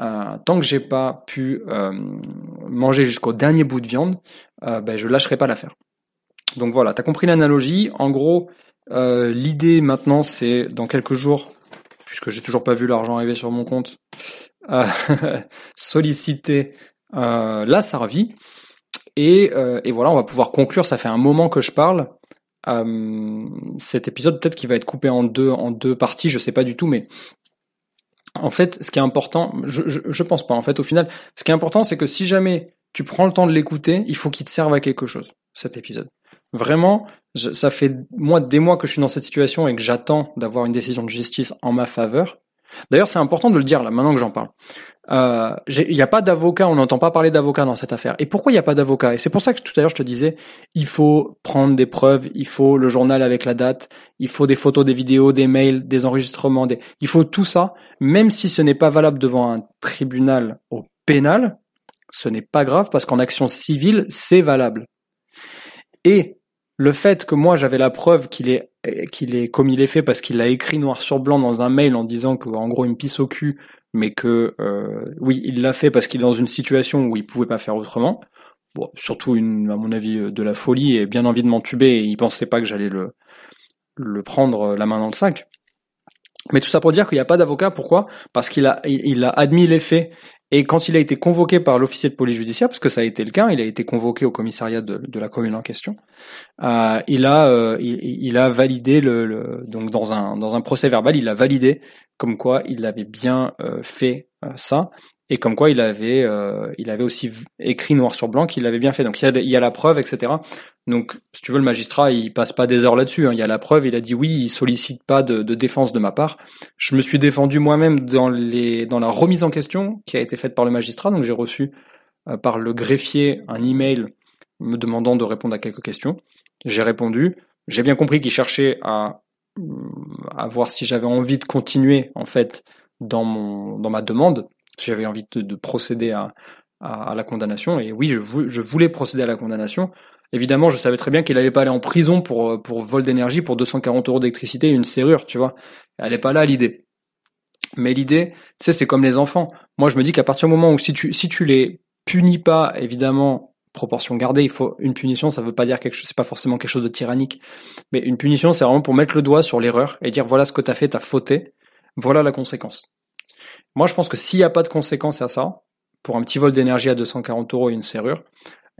euh, tant que j'ai pas pu euh, manger jusqu'au dernier bout de viande, euh, ben, je lâcherai pas l'affaire. Donc voilà, tu as compris l'analogie. En gros, l'idée maintenant, c'est dans quelques jours, puisque j'ai toujours pas vu l'argent arriver sur mon compte, solliciter la Sarvi. Et, et, voilà, on va pouvoir conclure. Ça fait un moment que je parle. cet épisode peut-être qu'il va être coupé en deux en deux parties, je sais pas du tout, mais en fait, ce qui est important, je, je, pense pas. En fait, au final, ce qui est important, c'est que si jamais tu prends le temps de l'écouter, il faut qu'il te serve à quelque chose, cet épisode. Vraiment, ça fait moi des mois que je suis dans cette situation et que j'attends d'avoir une décision de justice en ma faveur. D'ailleurs, c'est important de le dire là, maintenant que j'en parle. Euh, il n'y a pas d'avocat, on n'entend pas parler d'avocat dans cette affaire. Et pourquoi il n'y a pas d'avocat? Et c'est pour ça que tout à l'heure je te disais, il faut prendre des preuves, il faut le journal avec la date, il faut des photos, des vidéos, des mails, des enregistrements, il faut tout ça, même si ce n'est pas valable devant un tribunal au pénal, ce n'est pas grave parce qu'en action civile, c'est valable. Et le fait que moi j'avais la preuve qu'il est qu'il est est fait parce qu'il l'a écrit noir sur blanc dans un mail en disant qu'en gros il me pisse au cul mais que euh, oui, il l'a fait parce qu'il est dans une situation où il pouvait pas faire autrement. Surtout à mon avis, de la folie et bien envie de m'entuber et il pensait pas que j'allais le, le prendre la main dans le sac. Mais tout ça pour dire qu'il n'y a pas d'avocat. Pourquoi? Parce qu'il a, il a admis les faits et quand il a été convoqué par l'officier de police judiciaire, parce que ça a été le cas, il a été convoqué au commissariat de, la commune en question, euh, il a euh, il, a validé le, donc dans un dans un procès verbal, il a validé comme quoi il avait bien euh, fait ça et comme quoi il avait euh, il avait aussi écrit noir sur blanc qu'il avait bien fait. Donc il y, a, la preuve, etc. Donc si tu veux, le magistrat il passe pas des heures là-dessus. Hein. Il y a la preuve, il a dit oui, il sollicite pas de, défense de ma part. Je me suis défendu moi-même dans les dans la remise en question qui a été faite par le magistrat. Donc j'ai reçu par le greffier un email me demandant de répondre à quelques questions. J'ai répondu. J'ai bien compris qu'il cherchait à à voir si j'avais envie de continuer en fait dans mon dans ma demande j'avais envie de, procéder à, à, la condamnation. Et oui, je, voulais procéder à la condamnation. Évidemment, je savais très bien qu'il allait pas aller en prison pour, pour vol d'énergie, pour 240 euros d'électricité et une serrure, tu vois. Elle n'est pas là l'idée. Mais l'idée, tu sais, c'est comme les enfants. Moi, je me dis qu'à partir du moment où si tu, si tu les punis pas, évidemment, proportion gardée, il faut une punition, ça veut pas dire quelque chose, c'est pas forcément quelque chose de tyrannique. Mais une punition, c'est vraiment pour mettre le doigt sur l'erreur et dire voilà ce que tu as fait, t'as fauté, voilà la conséquence. Moi, je pense que s'il n'y a pas de conséquence à ça, pour un petit vol d'énergie à 240 euros et une serrure,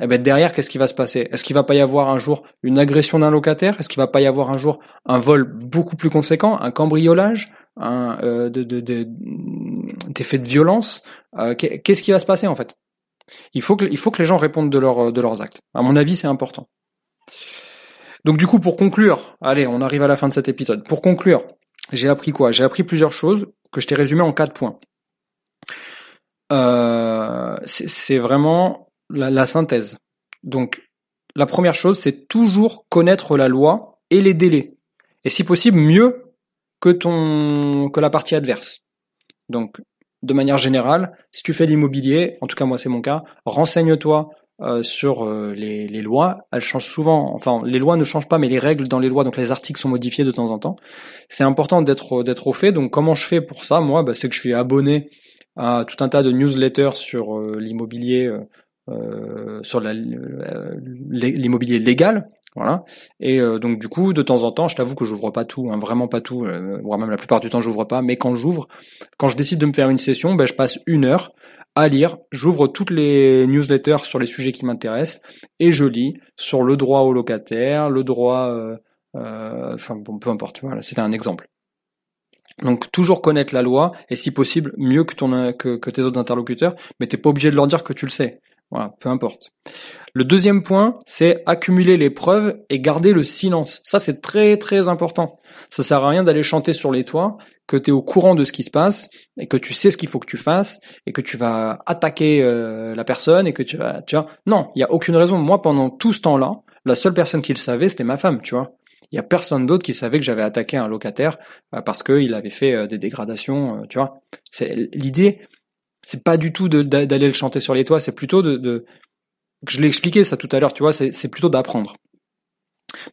eh ben derrière, qu'est-ce qui va se passer? Est-ce qu'il va pas y avoir un jour une agression d'un locataire? Est-ce qu'il va pas y avoir un jour un vol beaucoup plus conséquent, un cambriolage, un euh, de, de, des faits de violence? Euh, Qu'est-ce qui va se passer en fait? Il faut, que, il faut que les gens répondent de, leur, de leurs actes. À mon avis, c'est important. Donc du coup, pour conclure, allez, on arrive à la fin de cet épisode. Pour conclure, j'ai appris quoi? J'ai appris plusieurs choses que je t'ai résumées en quatre points. Euh, c'est vraiment la, synthèse. Donc, la première chose, c'est toujours connaître la loi et les délais. Et si possible, mieux que ton que la partie adverse. Donc, de manière générale, si tu fais l'immobilier, en tout cas moi c'est mon cas, renseigne-toi euh, sur euh, les, lois. Elles changent souvent, enfin les lois ne changent pas, mais les règles dans les lois, donc les articles sont modifiés de temps en temps. C'est important d'être d'être au fait. Donc comment je fais pour ça? Moi, bah, c'est que je suis abonné à tout un tas de newsletters sur euh, l'immobilier euh, sur euh, l'immobilier légal. Voilà. Et euh, donc du coup, de temps en temps, je t'avoue que j'ouvre pas tout, hein, vraiment pas tout, voire même la plupart du temps j'ouvre pas. Mais quand j'ouvre, quand je décide de me faire une session, ben, je passe une heure à lire. J'ouvre toutes les newsletters sur les sujets qui m'intéressent et je lis sur le droit au locataire, le droit, enfin bon, peu importe. Voilà, c'était un exemple. Donc toujours connaître la loi et si possible mieux que ton que tes autres interlocuteurs, mais t'es pas obligé de leur dire que tu le sais. Voilà, peu importe. Le deuxième point, c'est accumuler les preuves et garder le silence. Ça, c'est très très important. Ça sert à rien d'aller chanter sur les toits, que tu es au courant de ce qui se passe et que tu sais ce qu'il faut que tu fasses et que tu vas attaquer euh, la personne et que tu vas, tu vois. Non, il y a aucune raison. Moi, pendant tout ce temps-là, la seule personne qui le savait, c'était ma femme, tu vois. Il y a personne d'autre qui savait que j'avais attaqué un locataire euh, parce qu'il avait fait euh, des dégradations, tu vois. C'est l'idée c'est pas du tout d'aller le chanter sur les toits, c'est plutôt de, je l'ai expliqué ça tout à l'heure, tu vois, c'est plutôt d'apprendre.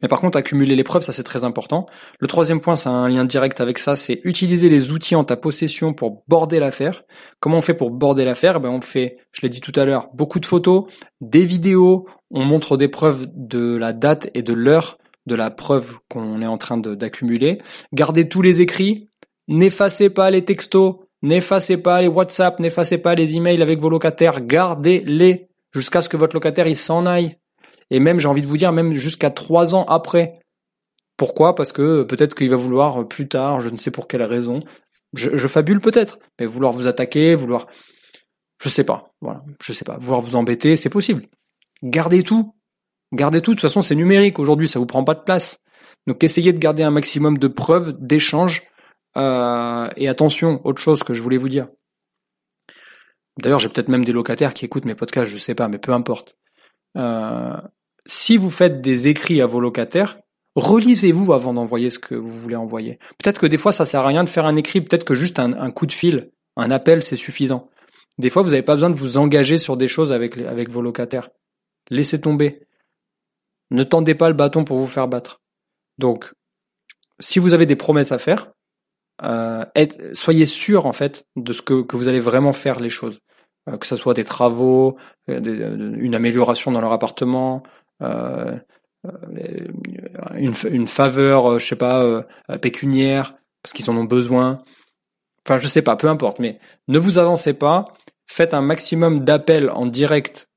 Mais par contre, accumuler les preuves, ça c'est très important. Le troisième point, c'est un lien direct avec ça, c'est utiliser les outils en ta possession pour border l'affaire. Comment on fait pour border l'affaire? Ben on fait, je l'ai dit tout à l'heure, beaucoup de photos, des vidéos, on montre des preuves de la date et de l'heure de la preuve qu'on est en train d'accumuler. Gardez tous les écrits, n'effacez pas les textos, N'effacez pas les WhatsApp, n'effacez pas les emails avec vos locataires, gardez-les jusqu'à ce que votre locataire il s'en aille. Et même, j'ai envie de vous dire, même jusqu'à trois ans après. Pourquoi? Parce que peut-être qu'il va vouloir plus tard, je ne sais pour quelle raison. Je, fabule peut-être, mais vouloir vous attaquer, vouloir, je sais pas, voilà, je sais pas, vouloir vous embêter, c'est possible. Gardez tout, gardez tout. De toute façon, c'est numérique aujourd'hui, ça vous prend pas de place. Donc, essayez de garder un maximum de preuves, d'échanges euh, et attention, autre chose que je voulais vous dire. D'ailleurs, j'ai peut-être même des locataires qui écoutent mes podcasts, je sais pas, mais peu importe. Euh, si vous faites des écrits à vos locataires, relisez-vous avant d'envoyer ce que vous voulez envoyer. Peut-être que des fois, ça sert à rien de faire un écrit, peut-être que juste un, coup de fil, un appel, c'est suffisant. Des fois, vous n'avez pas besoin de vous engager sur des choses avec, avec vos locataires. Laissez tomber. Ne tendez pas le bâton pour vous faire battre. Donc, si vous avez des promesses à faire, euh, soyez sûr en fait de ce que, que, vous allez vraiment faire les choses, euh, que ce soit des travaux, euh, une amélioration dans leur appartement, euh, une, une, faveur, je sais pas, pécuniaire parce qu'ils en ont besoin. Enfin, je sais pas, peu importe, mais ne vous avancez pas. Faites un maximum d'appels en direct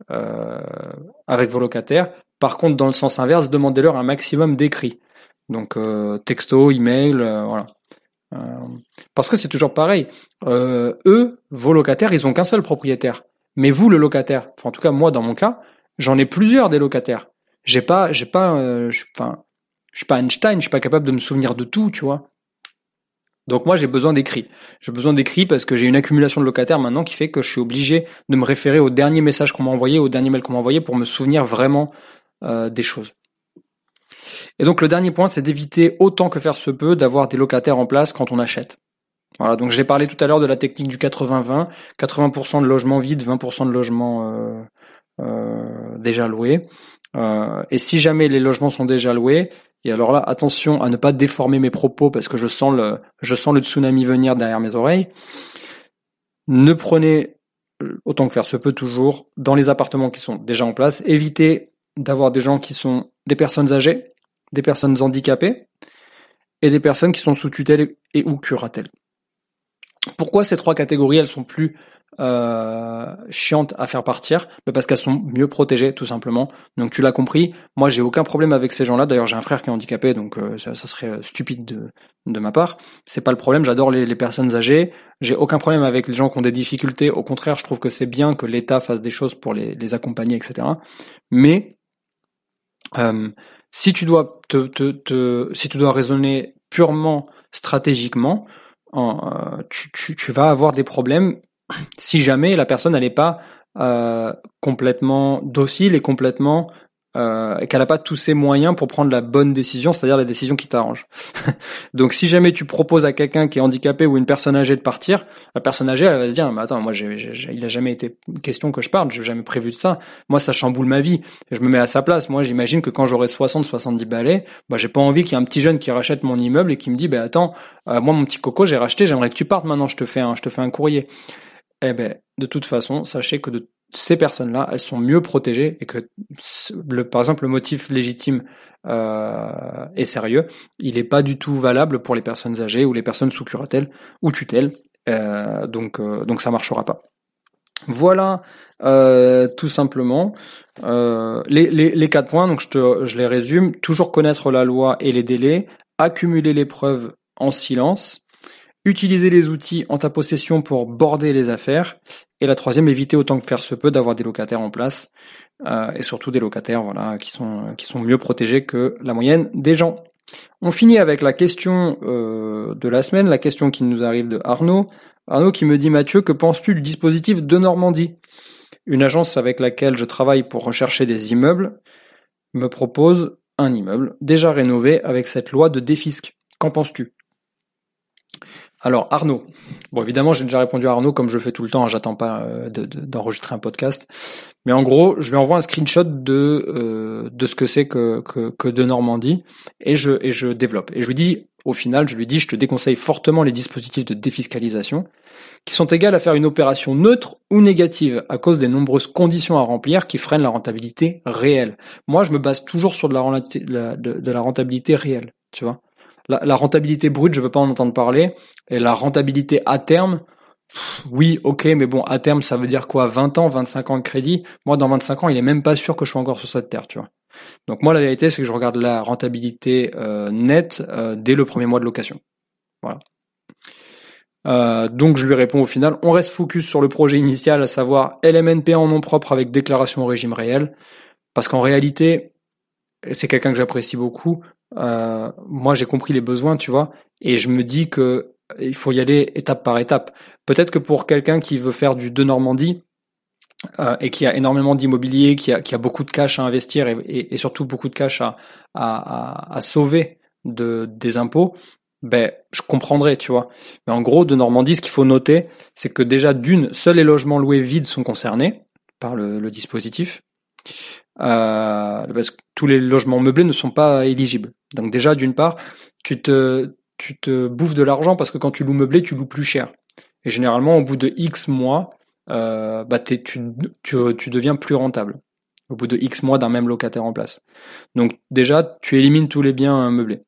avec vos locataires. Par contre, dans le sens inverse, demandez-leur un maximum d'écrits. Donc texto, email, voilà. Euh, parce que c'est toujours pareil. Euh, eux, vos locataires, ils ont qu'un seul propriétaire. Mais vous, le locataire, en tout cas moi dans mon cas, j'en ai plusieurs des locataires. J'ai pas, j'ai pas, euh, je, enfin, je suis pas Einstein, je suis pas capable de me souvenir de tout, tu vois. Donc moi j'ai besoin d'écrits. J'ai besoin d'écrits parce que j'ai une accumulation de locataires maintenant qui fait que je suis obligé de me référer au dernier message qu'on m'a envoyé, au dernier mail qu'on m'a envoyé pour me souvenir vraiment des choses. Et donc le dernier point, c'est d'éviter autant que faire se peut d'avoir des locataires en place quand on achète. Voilà, donc j'ai parlé tout à l'heure de la technique du 80-20, 80%, de logements vides, 20% de logements euh, euh, déjà loués. Euh, et si jamais les logements sont déjà loués, et alors là, attention à ne pas déformer mes propos parce que je sens le, je sens le tsunami venir derrière mes oreilles. Ne prenez autant que faire se peut toujours dans les appartements qui sont déjà en place. Évitez d'avoir des gens qui sont des personnes âgées, des personnes handicapées et des personnes qui sont sous tutelle et ou curatelle. Pourquoi ces trois catégories, elles sont plus euh, chiantes à faire partir? Bah, Parce qu'elles sont mieux protégées, tout simplement. Donc tu l'as compris, moi j'ai aucun problème avec ces gens-là. D'ailleurs j'ai un frère qui est handicapé, donc euh, ça, serait euh, stupide de, ma part. C'est pas le problème, j'adore les, personnes âgées. J'ai aucun problème avec les gens qui ont des difficultés. Au contraire, je trouve que c'est bien que l'État fasse des choses pour les, les accompagner, etc. Mais euh, si tu dois te, te, te, si tu dois raisonner purement stratégiquement, euh, tu, tu, tu, vas avoir des problèmes si jamais la personne n'est pas euh, complètement docile et complètement euh, et qu'elle n'a pas tous ses moyens pour prendre la bonne décision, c'est-à-dire la décision qui t'arrange. Donc si jamais tu proposes à quelqu'un qui est handicapé ou une personne âgée de partir, la personne âgée elle va se dire mais attends moi j'ai, il a jamais été question que je parte, j'ai jamais prévu de ça. Moi ça chamboule ma vie. Je me mets à sa place. Moi j'imagine que quand j'aurai 60 70 balais, bah j'ai pas envie qu'il y ait un petit jeune qui rachète mon immeuble et qui me dit bah attends euh, moi mon petit coco j'ai racheté, j'aimerais que tu partes maintenant, je te fais un je te fais un courrier. Eh ben de toute façon, sachez que de ces personnes-là, elles sont mieux protégées et que, le, par exemple, le motif légitime euh, sérieux, il n'est pas du tout valable pour les personnes âgées ou les personnes sous curatelle ou tutelle. Euh, donc, euh, donc ça marchera pas. Voilà, euh, tout simplement euh, les, les, les, quatre points. Donc je, te, je les résume. Toujours connaître la loi et les délais, accumuler les preuves en silence, utiliser les outils en ta possession pour border les affaires. Et la troisième, éviter autant que faire se peut d'avoir des locataires en place. Euh, et surtout des locataires voilà, qui, sont, qui sont mieux protégés que la moyenne des gens. On finit avec la question euh, de la semaine, la question qui nous arrive de Arnaud. Arnaud qui me dit Mathieu, que penses-tu du dispositif de Normandie? Une agence avec laquelle je travaille pour rechercher des immeubles me propose un immeuble déjà rénové avec cette loi de défisque. Qu'en penses-tu? Alors Arnaud, bon évidemment j'ai déjà répondu à Arnaud comme je fais tout le temps, hein, j'attends pas euh, d'enregistrer un podcast, mais en gros je lui envoie un screenshot de euh, de ce que c'est que, que, de Normandie et je et je développe. Et je lui dis au final je lui dis je te déconseille fortement les dispositifs de défiscalisation qui sont égales à faire une opération neutre ou négative à cause des nombreuses conditions à remplir qui freinent la rentabilité réelle. Moi je me base toujours sur de la, de la rentabilité réelle, tu vois la, rentabilité brute, je veux pas en entendre parler. Et la rentabilité à terme, oui, ok, mais bon, à terme, ça veut dire quoi? 20 ans, 25 ans de crédit? Moi, dans 25 ans, il est même pas sûr que je sois encore sur cette terre, tu vois. Donc moi, la vérité, c'est que je regarde la rentabilité euh, nette euh, dès le premier mois de location. Voilà. Euh, donc je lui réponds au final, on reste focus sur le projet initial, à savoir LMNP en nom propre avec déclaration au régime réel, parce qu'en réalité, c'est quelqu'un que j'apprécie beaucoup, euh, moi j'ai compris les besoins, tu vois, et je me dis que il faut y aller étape par étape. Peut-être que pour quelqu'un qui veut faire du de Normandie euh, et qui a énormément d'immobilier, qui a, qui a beaucoup de cash à investir et, et, surtout beaucoup de cash à, à, à, sauver de, des impôts, ben je comprendrais, tu vois. Mais en gros, de Normandie, ce qu'il faut noter, c'est que déjà d'une, seuls les logements loués vides sont concernés par le, le dispositif. Euh, parce que tous les logements meublés ne sont pas éligibles. Donc déjà, d'une part, tu te, tu te bouffes de l'argent parce que quand tu loues meublé, tu loues plus cher. Et généralement, au bout de X mois, euh, bah tu, tu, tu deviens plus rentable. Au bout de X mois d'un même locataire en place. Donc déjà, tu élimines tous les biens meublés.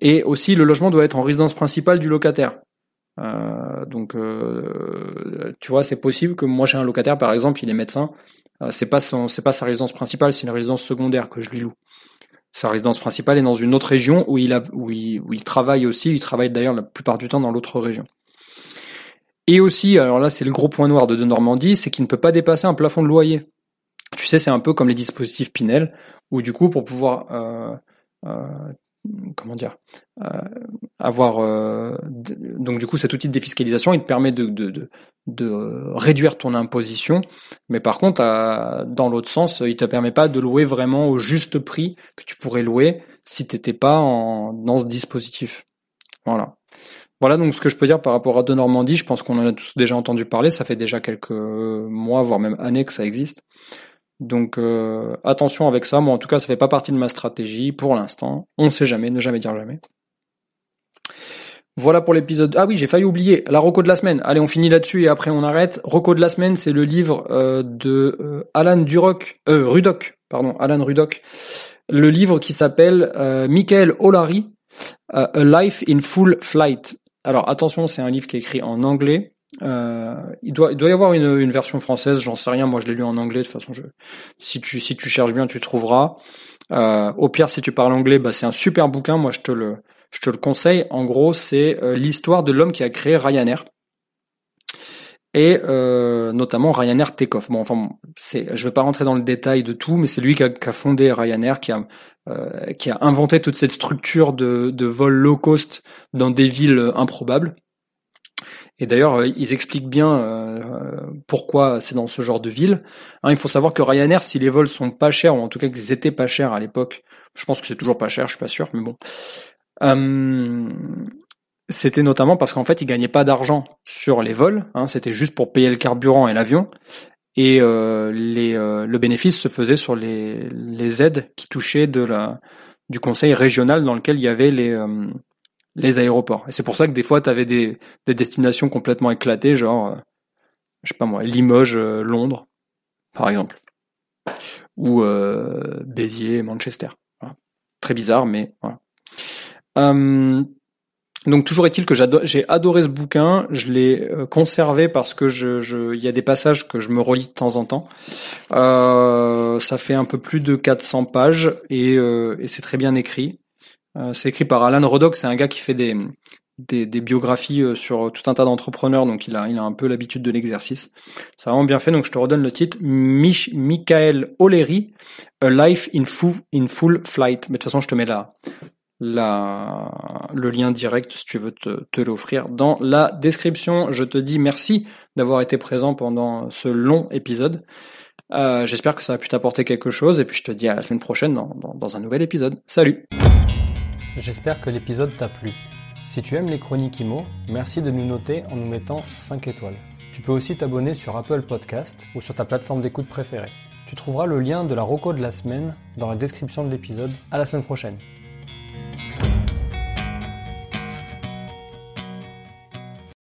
Et aussi, le logement doit être en résidence principale du locataire. Euh, donc, euh, tu vois, c'est possible que moi j'ai un locataire, par exemple, il est médecin, euh, c'est pas c'est pas sa résidence principale, c'est une résidence secondaire que je lui loue. Sa résidence principale est dans une autre région où il, a, où il, où il travaille aussi. Il travaille d'ailleurs la plupart du temps dans l'autre région. Et aussi, alors là c'est le gros point noir de, de Normandie, c'est qu'il ne peut pas dépasser un plafond de loyer. Tu sais, c'est un peu comme les dispositifs Pinel, où du coup, pour pouvoir euh, euh, comment dire euh, avoir euh, donc du coup cet outil de défiscalisation il te permet de, réduire ton imposition mais par contre dans l'autre sens il te permet pas de louer vraiment au juste prix que tu pourrais louer si tu n'étais pas dans ce dispositif voilà Voilà donc ce que je peux dire par rapport à De Normandie. Je pense qu'on en a tous déjà entendu parler. Ça fait déjà quelques mois, voire même années que ça existe. Donc euh, attention avec ça. Moi, en tout cas, ça fait pas partie de ma stratégie pour l'instant. On sait jamais, ne jamais dire jamais. Voilà pour l'épisode. Ah oui, j'ai failli oublier la Rocco de la semaine. Allez, on finit là-dessus et après on arrête. Rocco de la semaine, c'est le livre euh, de euh, Alan Duroc, Rudock, pardon, Alan Rudock. Le livre qui s'appelle Michael O'Larry, A Life in Full Flight. Alors attention, c'est un livre qui est écrit en anglais. Il, doit, il doit y avoir une, une version française, j'en sais rien. Moi, je l'ai lu en anglais. De toute façon, je, si tu si tu cherches bien, tu trouveras. au pire, si tu parles anglais, bah, c'est un super bouquin. Moi, je te le je te le conseille. En gros, c'est euh, l'histoire de l'homme qui a créé Ryanair. Et euh, notamment Ryanair Takeoff. Bon, enfin, je vais pas rentrer dans le détail de tout, mais c'est lui qui a, fondé Ryanair, qui a, euh, qui a inventé toute cette structure de, de vol low cost dans des villes improbables. Et d'ailleurs, ils expliquent bien pourquoi c'est dans ce genre de ville. Hein, il faut savoir que Ryanair, si les vols sont pas chers, ou en tout cas qu'ils étaient pas chers à l'époque, je pense que c'est toujours pas cher, je suis pas sûr, mais bon, euh, c'était notamment parce qu'en fait, ils gagnaient pas d'argent sur les vols. Hein, c'était juste pour payer le carburant et l'avion. Et euh, les, euh, le bénéfice se faisait sur les, les aides qui touchaient de la, du conseil régional dans lequel il y avait les, les aéroports. Et c'est pour ça que des fois, tu avais des, des destinations complètement éclatées, genre, je sais pas moi, Limoges, Londres, par exemple. Ou Béziers, Manchester. Très bizarre, mais voilà. Euh, donc toujours est-il que j'ai adoré ce bouquin, je l'ai euh, conservé parce que je, il y a des passages que je me relis de temps en temps. Euh, ça fait un peu plus de 400 pages et, et c'est très bien écrit. C'est écrit par Alan Roddock, c'est un gars qui fait des, des, biographies sur tout un tas d'entrepreneurs, donc il a, il a un peu l'habitude de l'exercice. C'est vraiment bien fait, donc je te redonne le titre. Mich Michael O'Leary, A Life in Full, Flight. Mais de toute façon, je te mets la, le lien direct si tu veux te, l'offrir dans la description. Je te dis merci d'avoir été présent pendant ce long épisode. Euh, J'espère que ça a pu t'apporter quelque chose et puis je te dis à la semaine prochaine dans, dans un nouvel épisode. Salut J'espère que l'épisode t'a plu. Si tu aimes les chroniques IMO, merci de nous noter en nous mettant 5 étoiles. Tu peux aussi t'abonner sur Apple Podcast ou sur ta plateforme d'écoute préférée. Tu trouveras le lien de la roco de la semaine dans la description de l'épisode. À la semaine prochaine.